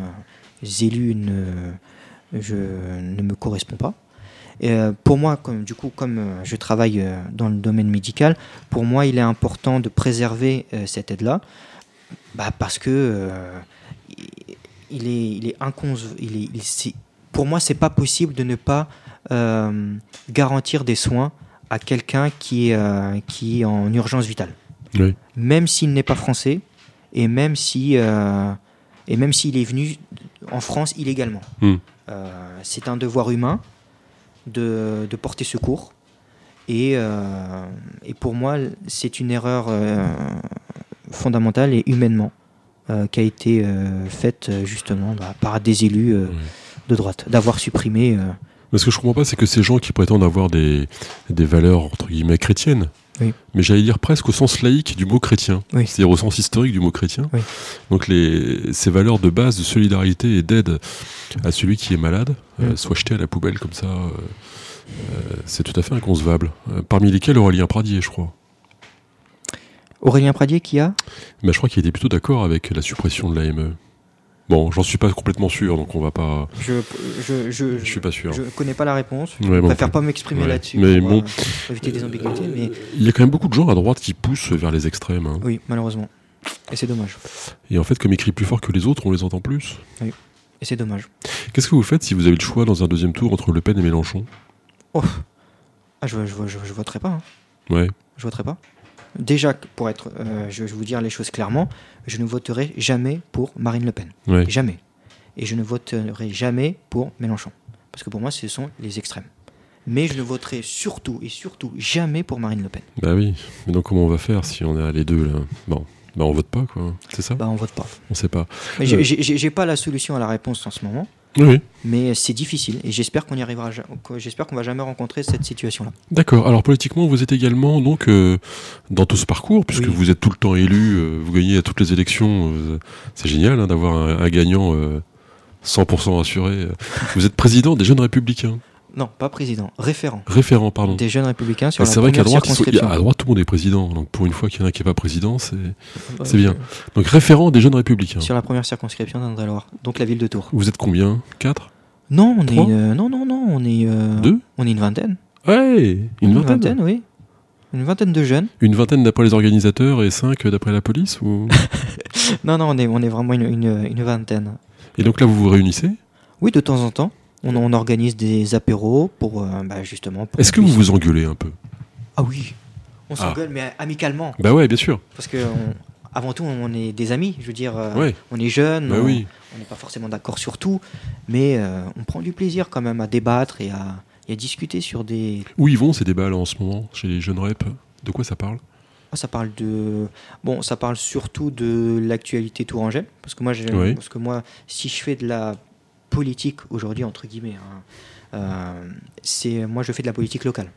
élus ne, je, ne me correspond pas. Et, euh, pour moi, comme, du coup, comme euh, je travaille euh, dans le domaine médical, pour moi, il est important de préserver cette aide-là, bah, parce que il est, il est il est- il- c'est- pour moi, c'est pas possible de ne pas euh, garantir des soins à quelqu'un qui, est, euh, qui est en urgence vitale, Oui. même s'il n'est pas français et même si euh, et même s'il est venu en France illégalement. Hmm. C'est un devoir humain de, de porter secours. Et, euh, et pour moi, c'est une erreur euh, fondamentale et humainement euh, qui a été faite justement bah, par des élus Oui. de droite, d'avoir supprimé. Mais ce que je comprends pas, c'est que ces gens qui prétendent avoir des, des valeurs entre guillemets chrétiennes, Oui. mais j'allais dire presque au sens laïque du mot chrétien, Oui. c'est-à-dire au sens historique du mot chrétien. Oui. Donc les, ces valeurs de base de solidarité et d'aide à celui qui est malade euh, soient jetées à la poubelle comme ça, euh, euh, c'est tout à fait inconcevable. Euh, parmi lesquels Aurélien Pradier, je crois. Aurélien Pradier qui a? Mais je crois qu'il était plutôt d'accord avec la suppression de l'AME. Bon, j'en suis pas complètement sûr, donc on va pas. Je je, je, Je suis pas sûr. je connais pas la réponse. Ouais, je non préfère pas m'exprimer Ouais. là-dessus Mais pour, bon. euh, éviter des ambiguïtés. Mais Il y a quand même beaucoup de gens à droite qui poussent vers les extrêmes. hein. oui, malheureusement. Et c'est dommage. Et en fait, comme ils crient plus fort que les autres, on les entend plus. Et c'est dommage. Qu'est-ce que vous faites si vous avez le choix dans un deuxième tour entre Le Pen et Mélenchon? Oh. Ah, je, je, je, je voterai pas. hein. Ouais. Je voterai pas. Déjà, pour être, euh, je, je vais vous dire les choses clairement, je ne voterai jamais pour Marine Le Pen. Jamais. Et je ne voterai jamais pour Mélenchon. Parce que pour moi, ce sont les extrêmes. Mais je ne voterai surtout et surtout jamais pour Marine Le Pen. Bah oui. Mais donc comment on va faire si on est à les deux là? Bon. Bah on vote pas quoi. C'est ça? Bah, on vote pas. On sait pas. Mais Euh. j'ai pas la solution à la réponse en ce moment. Oui. Mais c'est difficile. Et j'espère qu'on y arrivera. J'espère qu'on va jamais rencontrer cette situation-là. D'accord. Alors politiquement, vous êtes également donc euh, dans tout ce parcours, puisque Oui. vous êtes tout le temps élu, euh, vous gagnez à toutes les élections. euh, c'est génial hein, d'avoir un, un gagnant euh, 100% assuré. Vous êtes président des Jeunes Républicains. Non, pas président. Référent. Référent, pardon. Des jeunes républicains sur Ah, la c'est vrai qu'à droite, à tout le monde est président. Donc pour une fois qu'il y en a qui n'est pas président, c'est c'est bien. donc référent des Jeunes Républicains. Sur la première circonscription d'Indre-et-Loire. Donc la ville de Tours. Vous êtes combien? Quatre? Non, on est. Euh, non, non, non. On est. euh, Deux? On est une vingtaine. Ouais, une vingtaine. oui. Une vingtaine de jeunes. Une vingtaine d'après les organisateurs et cinq d'après la police ou... [laughs] Non, non, on est, on est vraiment une, une, une vingtaine. Et donc là, vous vous réunissez? Oui, de temps en temps. On, on organise des apéros pour euh, bah, justement. Est-ce que vous vous engueulez un peu? Ah oui. On s'engueule, mais amicalement. Bah ouais, bien sûr. Parce que on- avant tout, on est des amis. Je veux dire, euh, Ouais. on est jeunes. Bah on oui. n'est pas forcément d'accord sur tout, mais euh, on prend du plaisir quand même à débattre et à, et à discuter sur des. Où ils vont ces débats là en ce moment chez les jeunes reps? De quoi ça parle? Ah, ça parle de. Bon, ça parle surtout de l'actualité tourangelle, parce que moi, Oui. parce que moi, si je fais de la politique aujourd'hui entre guillemets, hein, euh, c'est moi je fais de la politique locale.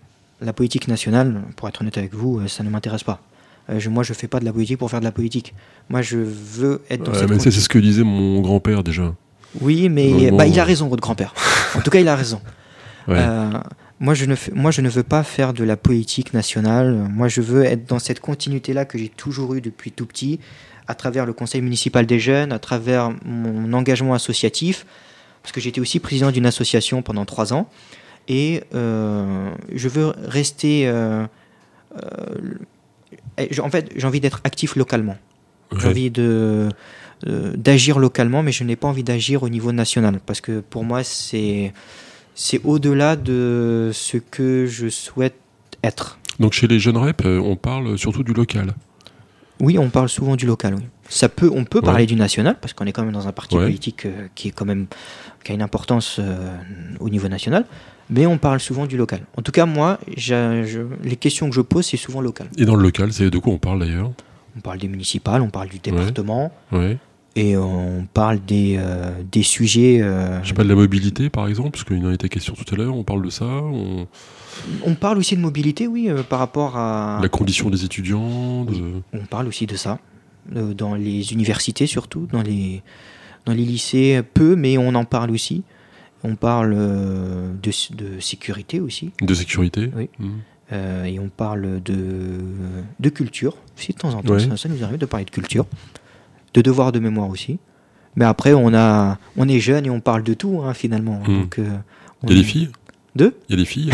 La politique nationale, pour être honnête avec vous, euh, ça ne m'intéresse pas. Euh, je- moi, je fais pas de la politique pour faire de la politique. Moi, je veux être dans Ouais, cette mais c'est ce que disait mon grand-père déjà. Oui, mais bah, il a raison, votre grand-père. En tout cas, il a raison. Ouais. Euh, moi, je ne fais- moi, je ne veux pas faire de la politique nationale. Moi, je veux être dans cette continuité-là que j'ai toujours eue depuis tout petit, à travers le conseil municipal des jeunes, à travers mon engagement associatif, parce que j'étais aussi président d'une association pendant trois ans. Et euh, je veux rester. euh, euh, en fait, j'ai envie d'être actif localement. J'ai Ouais. envie de d'agir localement, mais je n'ai pas envie d'agir au niveau national parce que pour moi c'est c'est au-delà de ce que je souhaite être. Donc chez les jeunes reps, on parle surtout du local. Oui, on parle souvent du local. Oui. Ça peut, on peut Ouais. parler du national parce qu'on est quand même dans un parti Ouais. politique euh, qui est quand même qui a une importance euh, au niveau national, mais on parle souvent du local. En tout cas, moi, je- les questions que je pose, c'est souvent local. Et dans le local, c'est de quoi on parle d'ailleurs? On parle des municipales, on parle du département Ouais. et on parle des, euh, des sujets. euh, Je pas de la mobilité par exemple, parce qu'il en était question tout à l'heure. On parle de ça. On... on parle aussi de mobilité, oui, euh, par rapport à. La condition des étudiants. De... On parle aussi de ça dans les universités surtout, dans les dans les lycées peu, mais on en parle aussi. On parle euh, de, de sécurité aussi. de sécurité. Oui. Mhm. Euh, et on parle de, de culture aussi de temps en temps. Ouais. Ça, ça nous arrive de parler de culture, de devoir de mémoire aussi. Mais après, on, a, on est jeune et on parle de tout hein, finalement. Hmm. Donc, euh, Il y a des filles? Deux Il y a des filles?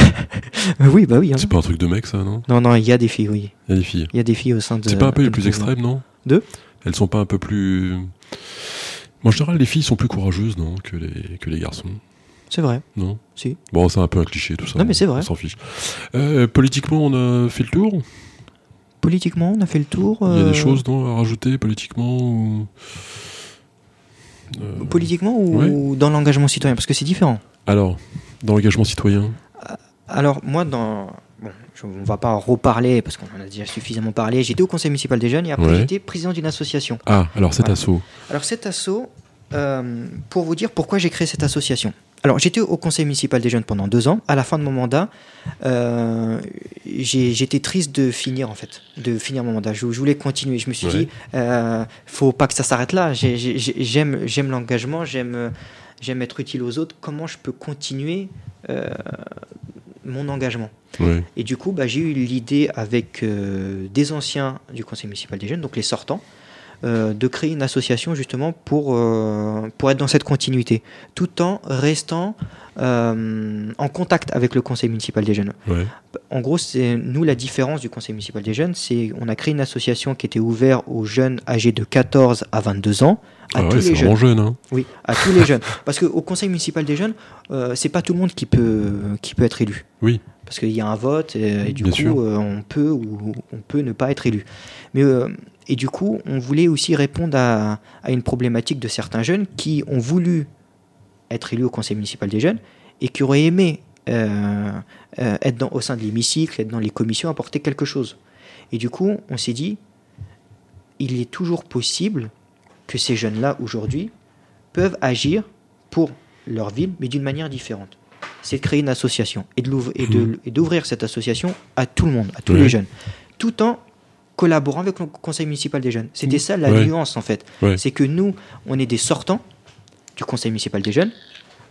Euh, Oui, bah oui. hein. C'est pas un truc de mec ça, non? Non, non, il y a des filles, oui. Il y a des filles. Il y a des filles au sein de. C'est pas un peu les plus extrêmes, non? Deux Elles sont pas un peu plus. En général, les filles sont plus courageuses, non, que les, que les garçons. C'est vrai. Non Si. Bon, c'est un peu un cliché tout ça. Non, mais c'est vrai. On s'en fiche. Euh, politiquement, on a fait le tour? Politiquement, on a fait le tour. Il y a euh, des choses non, à rajouter politiquement ou... Euh, Politiquement ou dans l'engagement citoyen? Parce que c'est différent. Alors, dans l'engagement citoyen? Alors, moi, dans. Je- on va pas en reparler parce qu'on en a déjà suffisamment parlé. J'étais au conseil municipal des jeunes et après, Ouais. j'étais président d'une association. Ah, alors cet assaut. Alors, cet asso, euh, pour vous dire pourquoi j'ai créé cette association. Alors, j'étais au conseil municipal des jeunes pendant deux ans. À la fin de mon mandat, euh, j'étais triste de finir, en fait, de finir mon mandat. Je, je voulais continuer. Je me suis Ouais. dit, euh, faut pas que ça s'arrête là. J'ai- j'ai- j'ai- J'aime l'engagement, j'aime j'aime être utile aux autres. Comment je peux continuer euh, mon engagement Ouais. et du coup, bah, j'ai eu l'idée avec euh, des anciens du conseil municipal des jeunes, donc les sortants, de créer une association justement pour, euh, pour être dans cette continuité, tout en restant euh, en contact avec le conseil municipal des jeunes. Ouais. En gros, c'est nous la différence du conseil municipal des jeunes, c'est on a créé une association qui était ouverte aux jeunes âgés de 14 à 22 ans, à Ah tous ouais, les jeunes. jeune. Hein. Oui, à tous les jeunes. [laughs] Parce qu'au conseil municipal des jeunes, euh, c'est pas tout le monde qui peut, qui peut être élu. Oui. Parce qu'il y a un vote et, et du Bien coup, euh, on peut ou on peut ne pas être élu. Mais euh, et du coup, on voulait aussi répondre à, à une problématique de certains jeunes qui ont voulu être élus au conseil municipal des jeunes et qui auraient aimé euh, euh, être dans, au sein de l'hémicycle, être dans les commissions, apporter quelque chose. Et du coup, on s'est dit, il est toujours possible que ces jeunes-là, aujourd'hui, peuvent agir pour leur ville, mais d'une manière différente. C'est de créer une association et et d'ouvrir cette association à tout le monde, à tous les jeunes, tout en collaborant avec le conseil municipal des jeunes. C'était ça la Ouais. nuance en fait. Ouais. C'est que nous, on est des sortants du conseil municipal des jeunes.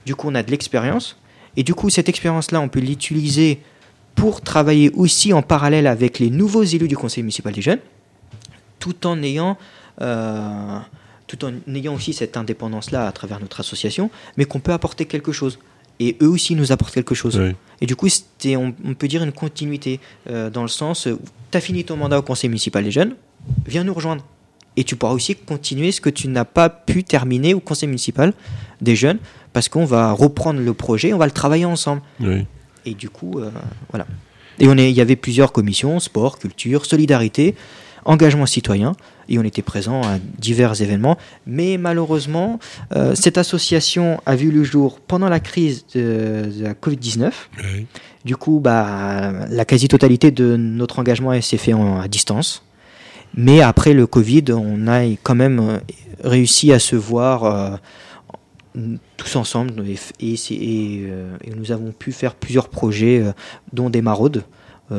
Du coup, on a de l'expérience. Et du coup, cette expérience-là, on peut l'utiliser pour travailler aussi en parallèle avec les nouveaux élus du conseil municipal des jeunes, tout en ayant, euh, tout en ayant aussi cette indépendance-là à travers notre association, mais qu'on peut apporter quelque chose. Et eux aussi nous apportent quelque chose. Et du coup, c'était, on, on peut dire une continuité, euh, dans le sens, tu as fini ton mandat au conseil municipal des jeunes, viens nous rejoindre. Et tu pourras aussi continuer ce que tu n'as pas pu terminer au conseil municipal des jeunes, parce qu'on va reprendre le projet, on va le travailler ensemble. Et du coup, euh, voilà. Et il y avait plusieurs commissions, sport, culture, solidarité, engagement citoyen, et on était présents à divers événements. Mais malheureusement, euh, cette association a vu le jour pendant la crise de, de la Covid-19. Ouais. Du coup, bah, la quasi-totalité de notre engagement s'est fait en- à distance. Mais après le Covid, on a quand même euh, réussi à se voir euh, tous ensemble et, f- et, c'est- et, euh, et nous avons pu faire plusieurs projets, dont des maraudes. Ah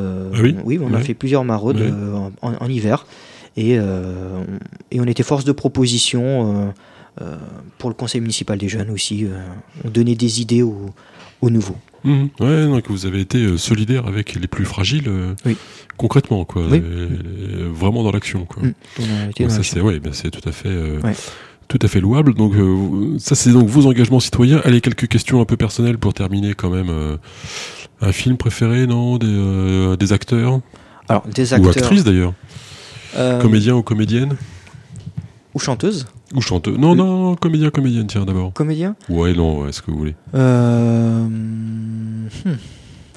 oui on a fait plusieurs maraudes en hiver. Et, euh, et on était force de proposition euh, euh, pour le conseil municipal des jeunes aussi. euh, on donnait des idées aux, aux nouveaux. Mhm. Ouais, donc vous avez été solidaire avec les plus fragiles, euh, Oui. concrètement, quoi. Oui. Euh, vraiment dans l'action, quoi. Donc dans ça c'est ouais, ben, c'est tout à fait euh, Ouais. tout à fait louable. Donc euh, ça c'est donc vos engagements citoyens. Allez quelques questions un peu personnelles pour terminer quand même. un film préféré non des, euh, des acteurs Alors, des ou acteurs. actrices d'ailleurs, euh, comédien ou comédienne Ou chanteuses ou chanteuse. Non non comédien comédienne tiens d'abord. Comédiens Ouais non ouais, ce que vous voulez. Euh, hmm.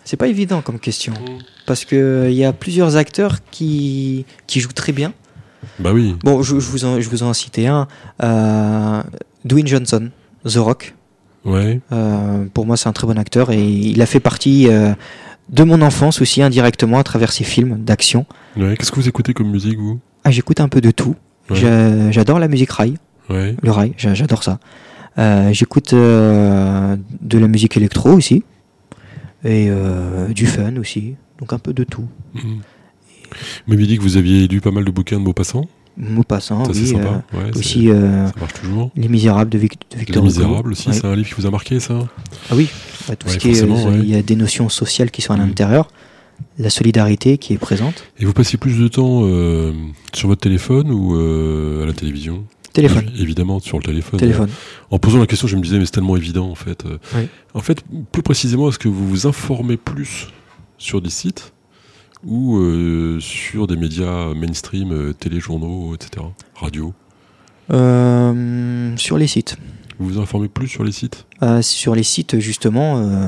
C'est pas évident comme question. Parce qu'il y a plusieurs acteurs qui, qui jouent très bien. Bah oui. Bon, je, je vous, en, je vous en citais un. Euh, Dwayne Johnson, The Rock. Ouais. Euh, pour moi, c'est un très bon acteur et il a fait partie euh, de mon enfance aussi indirectement à travers ses films d'action. Ouais. Qu'est-ce que vous écoutez comme musique, vous? Ah, j'écoute un peu de tout. Ouais. J'adore la musique rail, Ouais. le rail, j'a- j'adore ça. Euh, j'écoute euh, de la musique électro aussi et euh, du fun aussi, donc un peu de tout. Mhm. Vous m'aviez dit que vous aviez lu pas mal de bouquins de Maupassant. Maupassant, ça, c'est oui. sympa. ouais, aussi ça marche toujours. Les Misérables de, Vic- de Les Victor Hugo. Misérables aussi, c'est un livre qui vous a marqué, ça? Ah oui, tout Ouais, ce qui est, forcément, euh, ouais. il y a des notions sociales qui sont à Mhm. l'intérieur, la solidarité qui est présente. Et vous passez plus de temps euh, sur votre téléphone ou euh, à la télévision? Téléphone. Évi- Évidemment, sur le téléphone. Téléphone. En posant la question, je me disais, mais c'est tellement évident en fait. Oui. En fait, plus précisément, est-ce que vous vous informez plus sur des sites ou euh, sur des médias mainstream, téléjournaux, etc. Radio? Sur les sites. Vous vous informez plus sur les sites Euh, sur les sites, justement, euh,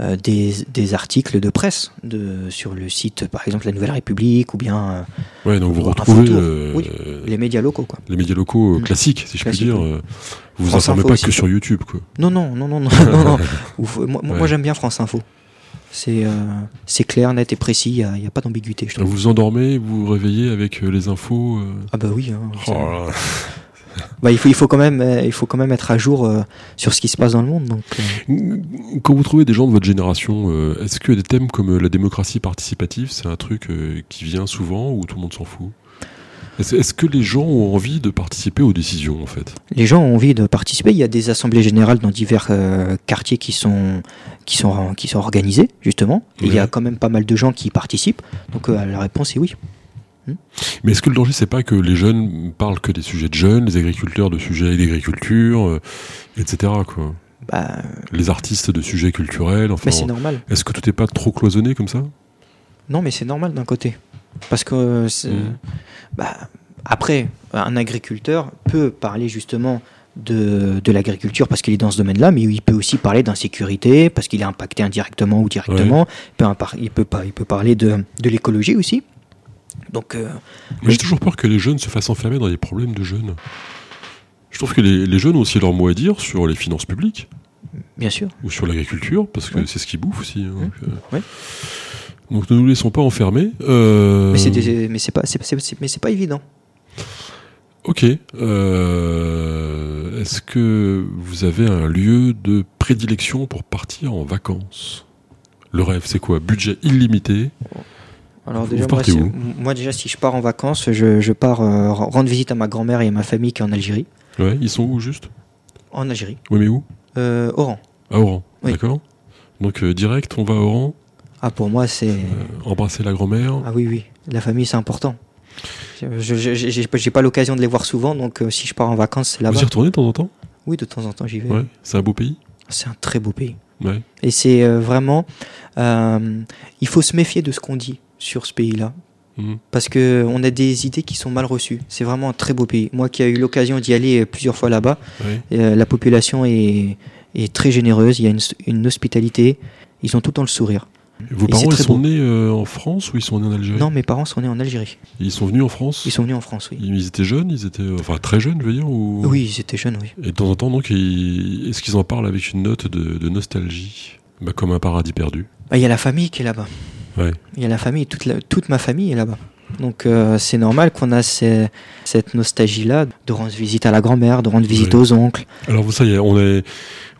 euh, des, des articles de presse de, sur le site, par exemple, La Nouvelle République ou bien Ouais, donc vous retrouvez oui. les médias locaux. Quoi. les médias locaux Mm. classiques, si je puis dire. oui. vous vous informez Info pas aussi. que sur YouTube, quoi. Non, non, non, non, non. non, non. [laughs] Ouf, moi, j'aime bien France Info. C'est euh, clair, net et précis, il n'y a, pas d'ambiguïté, Vous vous endormez, vous vous réveillez avec euh, les infos. euh, Ah bah oui. hein, oh. [laughs] bah, il, faut, il, faut quand même, euh, il faut quand même être à jour euh, sur ce qui se passe dans le monde. Donc, euh, Quand vous trouvez des gens de votre génération, euh, est-ce que des thèmes comme la démocratie participative, c'est un truc qui vient souvent ou tout le monde s'en fout? Est-ce que les gens ont envie de participer aux décisions en fait? Les gens ont envie de participer. Il y a des assemblées générales dans divers euh, quartiers qui sont, qui, sont, qui sont organisées, justement. Il y a quand même pas mal de gens qui y participent. Donc euh, la réponse est oui. Mais est-ce que le danger, c'est pas que les jeunes parlent que des sujets de jeunes, les agriculteurs de sujets d'agriculture, euh, etc. Quoi? Bah, Les artistes de sujets culturels, enfin. mais c'est normal. Est-ce que tout n'est pas trop cloisonné comme ça? Non, mais c'est normal d'un côté. Parce que euh, Mhm. bah, après, un agriculteur peut parler justement de, de l'agriculture parce qu'il est dans ce domaine-là, mais il peut aussi parler d'insécurité parce qu'il est impacté indirectement ou directement. Il, peut il, peut il peut parler de, de l'écologie aussi. Donc, euh, Mais j'ai toujours peur que les jeunes se fassent enfermer dans des problèmes de jeunes. Je trouve que les, les jeunes ont aussi leur mot à dire sur les finances publiques bien sûr. ou sur l'agriculture, parce que Ouais. c'est ce qu'ils bouffent aussi. hein, Mmh. donc, euh, Ouais. donc ne nous laissons pas enfermer. Euh, Mais c'est des- mais c'est pas, c'est- c'est- c'est- mais c'est pas évident. Ok. Euh, Est-ce que vous avez un lieu de prédilection pour partir en vacances? Le rêve, c'est quoi? Budget illimité? Alors Vous déjà, moi, où déjà, si je pars en vacances, je, je pars euh, rendre visite à ma grand-mère et à ma famille qui est en Algérie. Ouais, ils sont où juste? En Algérie. Oui, mais où? Euh, Oran. À Oran, Oui. d'accord Donc euh, direct, on va à Oran, Ah, pour moi, c'est. embrasser la grand-mère. Ah oui, oui, la famille c'est important. Je- j'ai pas l'occasion de les voir souvent, donc si je pars en vacances, c'est Vous là-bas. y retournez de temps en temps? Oui, de temps en temps, j'y vais. Ouais, c'est un beau pays? C'est un très beau pays. Ouais. Et c'est vraiment. il faut se méfier de ce qu'on dit sur ce pays-là. Mhm. Parce que on a des idées qui sont mal reçues. C'est vraiment un très beau pays. Moi qui ai eu l'occasion d'y aller plusieurs fois là-bas, euh, la population est, est très généreuse. Il y a une, une hospitalité. Ils ont tout le temps le sourire. Vos Et parents, ils sont beau. nés euh, en France ou ils sont nés en Algérie? Non, mes parents sont nés en Algérie. Ils sont venus en France? Ils sont venus en France, oui. Ils étaient jeunes Ils étaient enfin très jeunes, je veux dire ou... Oui, ils étaient jeunes, oui. Et de temps en temps, donc, ils- est-ce qu'ils en parlent avec une note de, de nostalgie? Bah, Comme un paradis perdu. Ah, Il y a la famille qui est là-bas. Ouais. Il y a la famille, toute, la- toute ma famille est là-bas. Donc euh, c'est normal qu'on a ces- cette nostalgie-là de rendre visite à la grand-mère, de rendre visite aux oncles. Alors, vous, est, on est,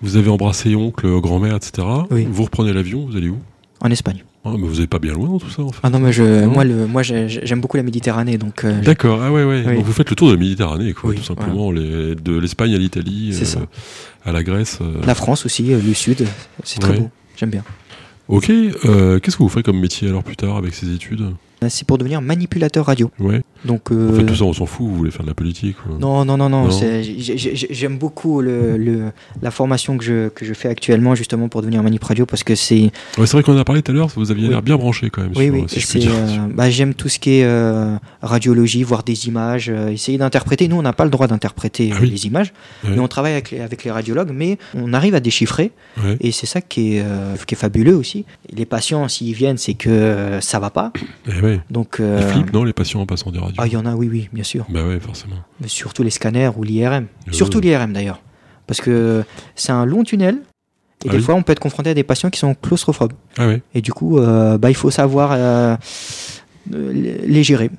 vous avez embrassé oncle, grand-mère, etc. Oui. Vous reprenez l'avion, vous allez où? En Espagne. ah, mais Vous n'êtes pas bien loin dans tout ça, en fait. Ah non, mais je, Non. moi, le, moi j'ai- j'aime beaucoup la Méditerranée, donc euh, D'accord, ah ouais, ouais. Oui. Donc, vous faites le tour de la Méditerranée, quoi, Oui, tout simplement. Les- de l'Espagne à l'Italie, à la Grèce. euh. la France aussi, euh, le sud, c'est très beau. J'aime bien. Ok, euh, qu'est-ce que vous ferez comme métier alors plus tard avec ces études? C'est pour devenir manipulateur radio. Ouais. Donc, En euh, fait, tout ça, on s'en fout, vous voulez faire de la politique. quoi. Non, non, non, non. J'aime beaucoup le, le- la formation que je, que je fais actuellement, justement, pour devenir manip radio, parce que c'est. Ouais, c'est vrai qu'on en a parlé tout à l'heure, vous aviez Oui. l'air bien branché quand même. Oui, sur- oui. si je euh, bah, J'aime tout ce qui est euh, radiologie, voir des images, essayer d'interpréter. Nous, on n'a pas le droit d'interpréter Ah oui. les images, Ouais. mais on travaille avec les, avec les radiologues, mais on arrive à déchiffrer, Ouais. et c'est ça qui est, qui est fabuleux aussi. Les patients, s'ils viennent, c'est que ça va pas. Eh ouais. Donc, Ils euh, flippent, non, les patients en passant des radios ah, il y en a, oui, oui, bien sûr. Bah ouais, forcément. Mais surtout les scanners ou l'IRM. Euh. Surtout l'IRM d'ailleurs. Parce que c'est un long tunnel. Et Ah des oui. fois, on peut être confronté à des patients qui sont claustrophobes. Ah ouais. Et du coup, euh, bah, il faut savoir euh, les gérer.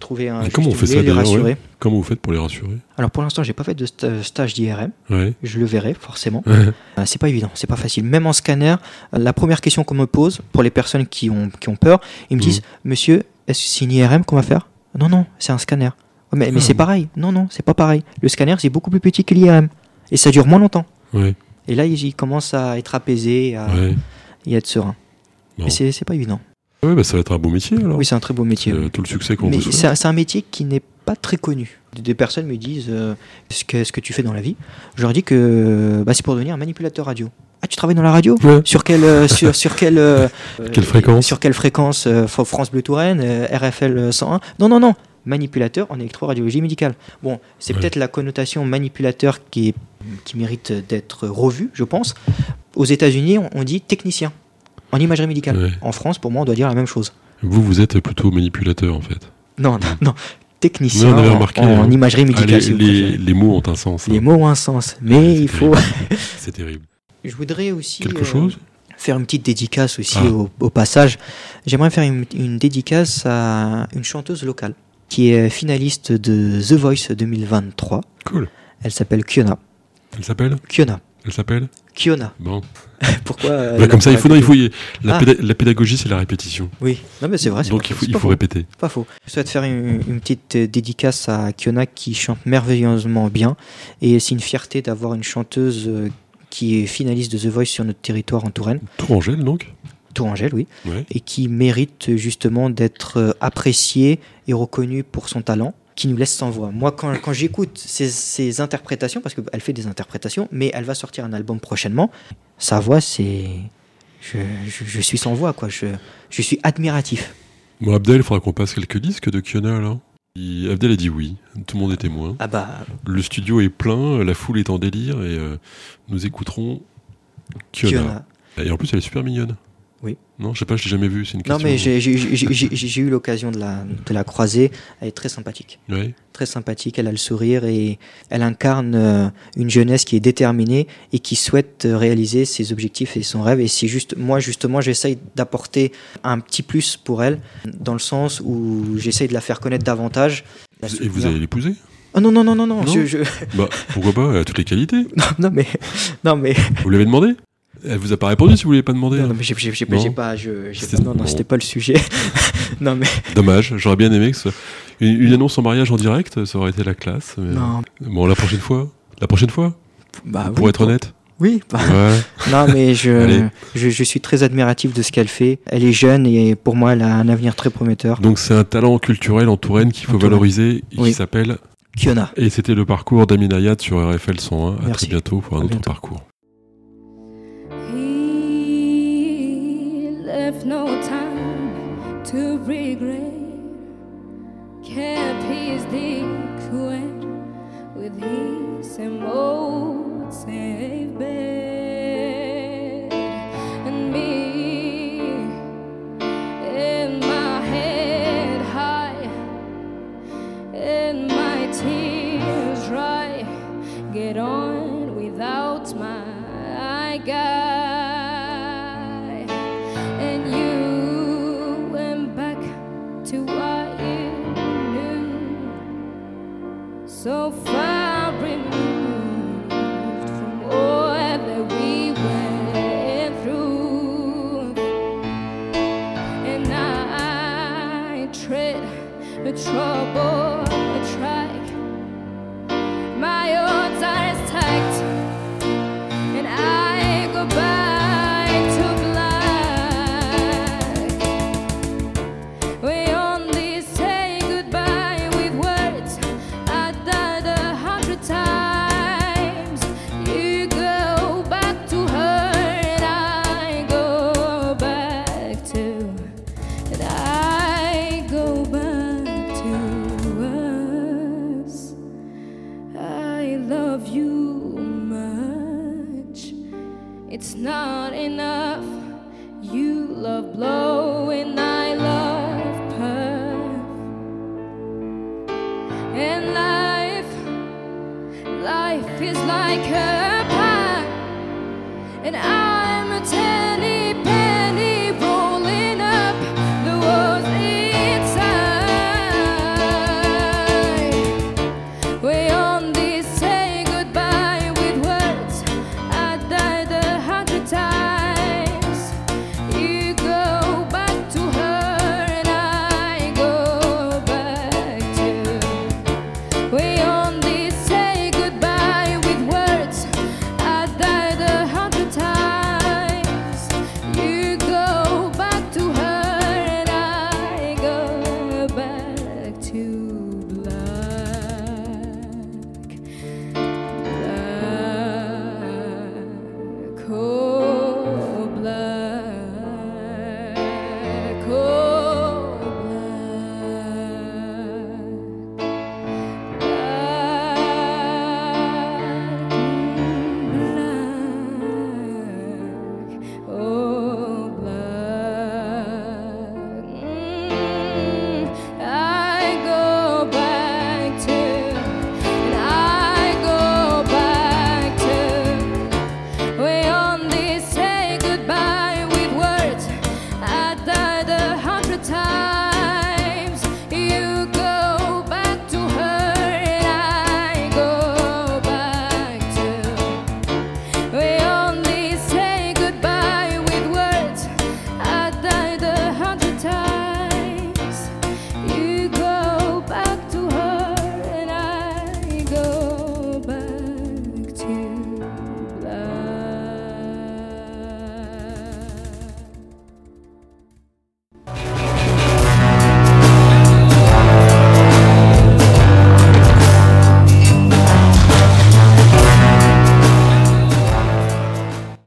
Trouver un Mais comment on fait ça, les rassurer. ouais Comment vous faites pour les rassurer Alors pour l'instant, j'ai pas fait de sta- stage d'IRM. Ouais. Je le verrai forcément. [laughs] Euh, c'est pas évident, c'est pas facile. Même en scanner, euh, la première question qu'on me pose pour les personnes qui ont, qui ont peur, ils me Mhm. disent Monsieur, est-ce que c'est une IRM qu'on va faire? Non, non, c'est un scanner. Mais, mais Ah. c'est pareil. Non, non, c'est pas pareil. Le scanner, c'est beaucoup plus petit que l'IRM. Et ça dure moins longtemps. Ouais. Et là, ils, ils commencent à être apaisés à- Ouais. et à être. Et c'est c'est pas évident. Ouais, bah ça va être un beau métier alors. Oui, c'est un très beau métier. Oui. tout le succès qu'on Mais vous c'est un, métier qui n'est pas très connu. Des- personnes me disent euh, ce que, ce que tu fais dans la vie. Je leur dis que bah, c'est pour devenir un manipulateur radio. Ah, tu travailles dans la radio Ouais. Sur quelle, euh, sur, [laughs] sur quelle, euh, Quelle fréquence Sur quelle fréquence euh, Fr- France Bleu Touraine, euh, RFL 101 Non, non, non. Manipulateur en électroradiologie médicale. Bon, c'est Ouais. peut-être la connotation manipulateur qui, est, qui mérite d'être revue, je pense. Aux États-Unis, on dit technicien en imagerie médicale. Ouais. En France, pour moi, on doit dire la même chose. Vous, vous êtes plutôt manipulateur en fait. Non, non, non. Technicien Non, on avait en- remarqué, en, hein. imagerie Ah, médicale. les, si vous les- mots ont un sens. hein. Les mots ont un sens, mais Ouais, il faut. [laughs] C'est terrible. Je voudrais aussi Quelque euh, chose faire une petite dédicace aussi Ah. au, au passage. J'aimerais faire une, une dédicace à une chanteuse locale qui est finaliste de The Voice 2023. Cool. Elle s'appelle Kiona. Elle s'appelle? Kiona. Elle s'appelle Kiona. Bon. [laughs] Pourquoi euh, Bah, comme ça, il faut, non, il faut répété y- la, Ah. péda- la pédagogie, c'est la répétition. Oui, non mais c'est vrai. Donc il faut, il faut faux. répéter. Pas faux. Je souhaite faire une, une petite euh, dédicace à Kiona qui chante merveilleusement bien. Et c'est une fierté d'avoir une chanteuse euh, qui est finaliste de The Voice sur notre territoire en Touraine, Tourangelle, donc? Tourangelle, oui, Ouais. et qui mérite justement d'être appréciée et reconnue pour son talent, qui nous laisse sans voix. Moi, quand, quand j'écoute ses, interprétations, parce qu'elle fait des interprétations, mais elle va sortir un album prochainement, sa voix, c'est. Je, je- je suis sans voix, quoi. Je, je suis admiratif. Bon, Abdel, il faudra qu'on passe quelques disques de Kiona, là. Abdel a dit oui. Tout le monde est témoin. Ah bah, Le studio est plein, la foule est en délire et euh, nous écouterons Kiona. Kiona. Et en plus, elle est super mignonne. Oui. Non, je sais pas, je l'ai jamais vue. C'est une Non, question. mais j'ai- eu l'occasion de la, de la croiser. Elle est très sympathique. Ouais. Très sympathique. Elle a le sourire et elle incarne euh, une jeunesse qui est déterminée et qui souhaite euh, réaliser ses objectifs et son rêve. Et c'est juste, moi, justement, j'essaye d'apporter un petit plus pour elle, dans le sens où j'essaye de la faire connaître davantage. Et vous allez l'épouser? Ah non, non, non, non, non. Non? je- je- Bah, pourquoi pas Elle a toutes les qualités. [laughs] non, mais. Non, mais. Vous l'avez demandé? Elle vous a pas répondu si vous l'avez pas demandé. Non, non, mais j'ai pas. pas- Non, c'était pas le sujet. [laughs] non, mais. Dommage, j'aurais bien aimé que ce... une, une annonce en mariage en direct, ça aurait été la classe. mais- Non. Bon, la prochaine fois. La prochaine fois, Bah, pour oui, être honnête. Oui, bah, Ouais. [laughs] Non, mais je, je, je suis très admiratif de ce qu'elle fait. Elle est jeune et pour moi, elle a un avenir très prometteur. Donc c'est un talent culturel en Touraine qu'il faut En valoriser, et Oui. qui s'appelle. Kiona. Et c'était le parcours d'Amin Ayad sur RFL 101. À très bientôt pour un À autre bientôt. parcours. Get on without my guy,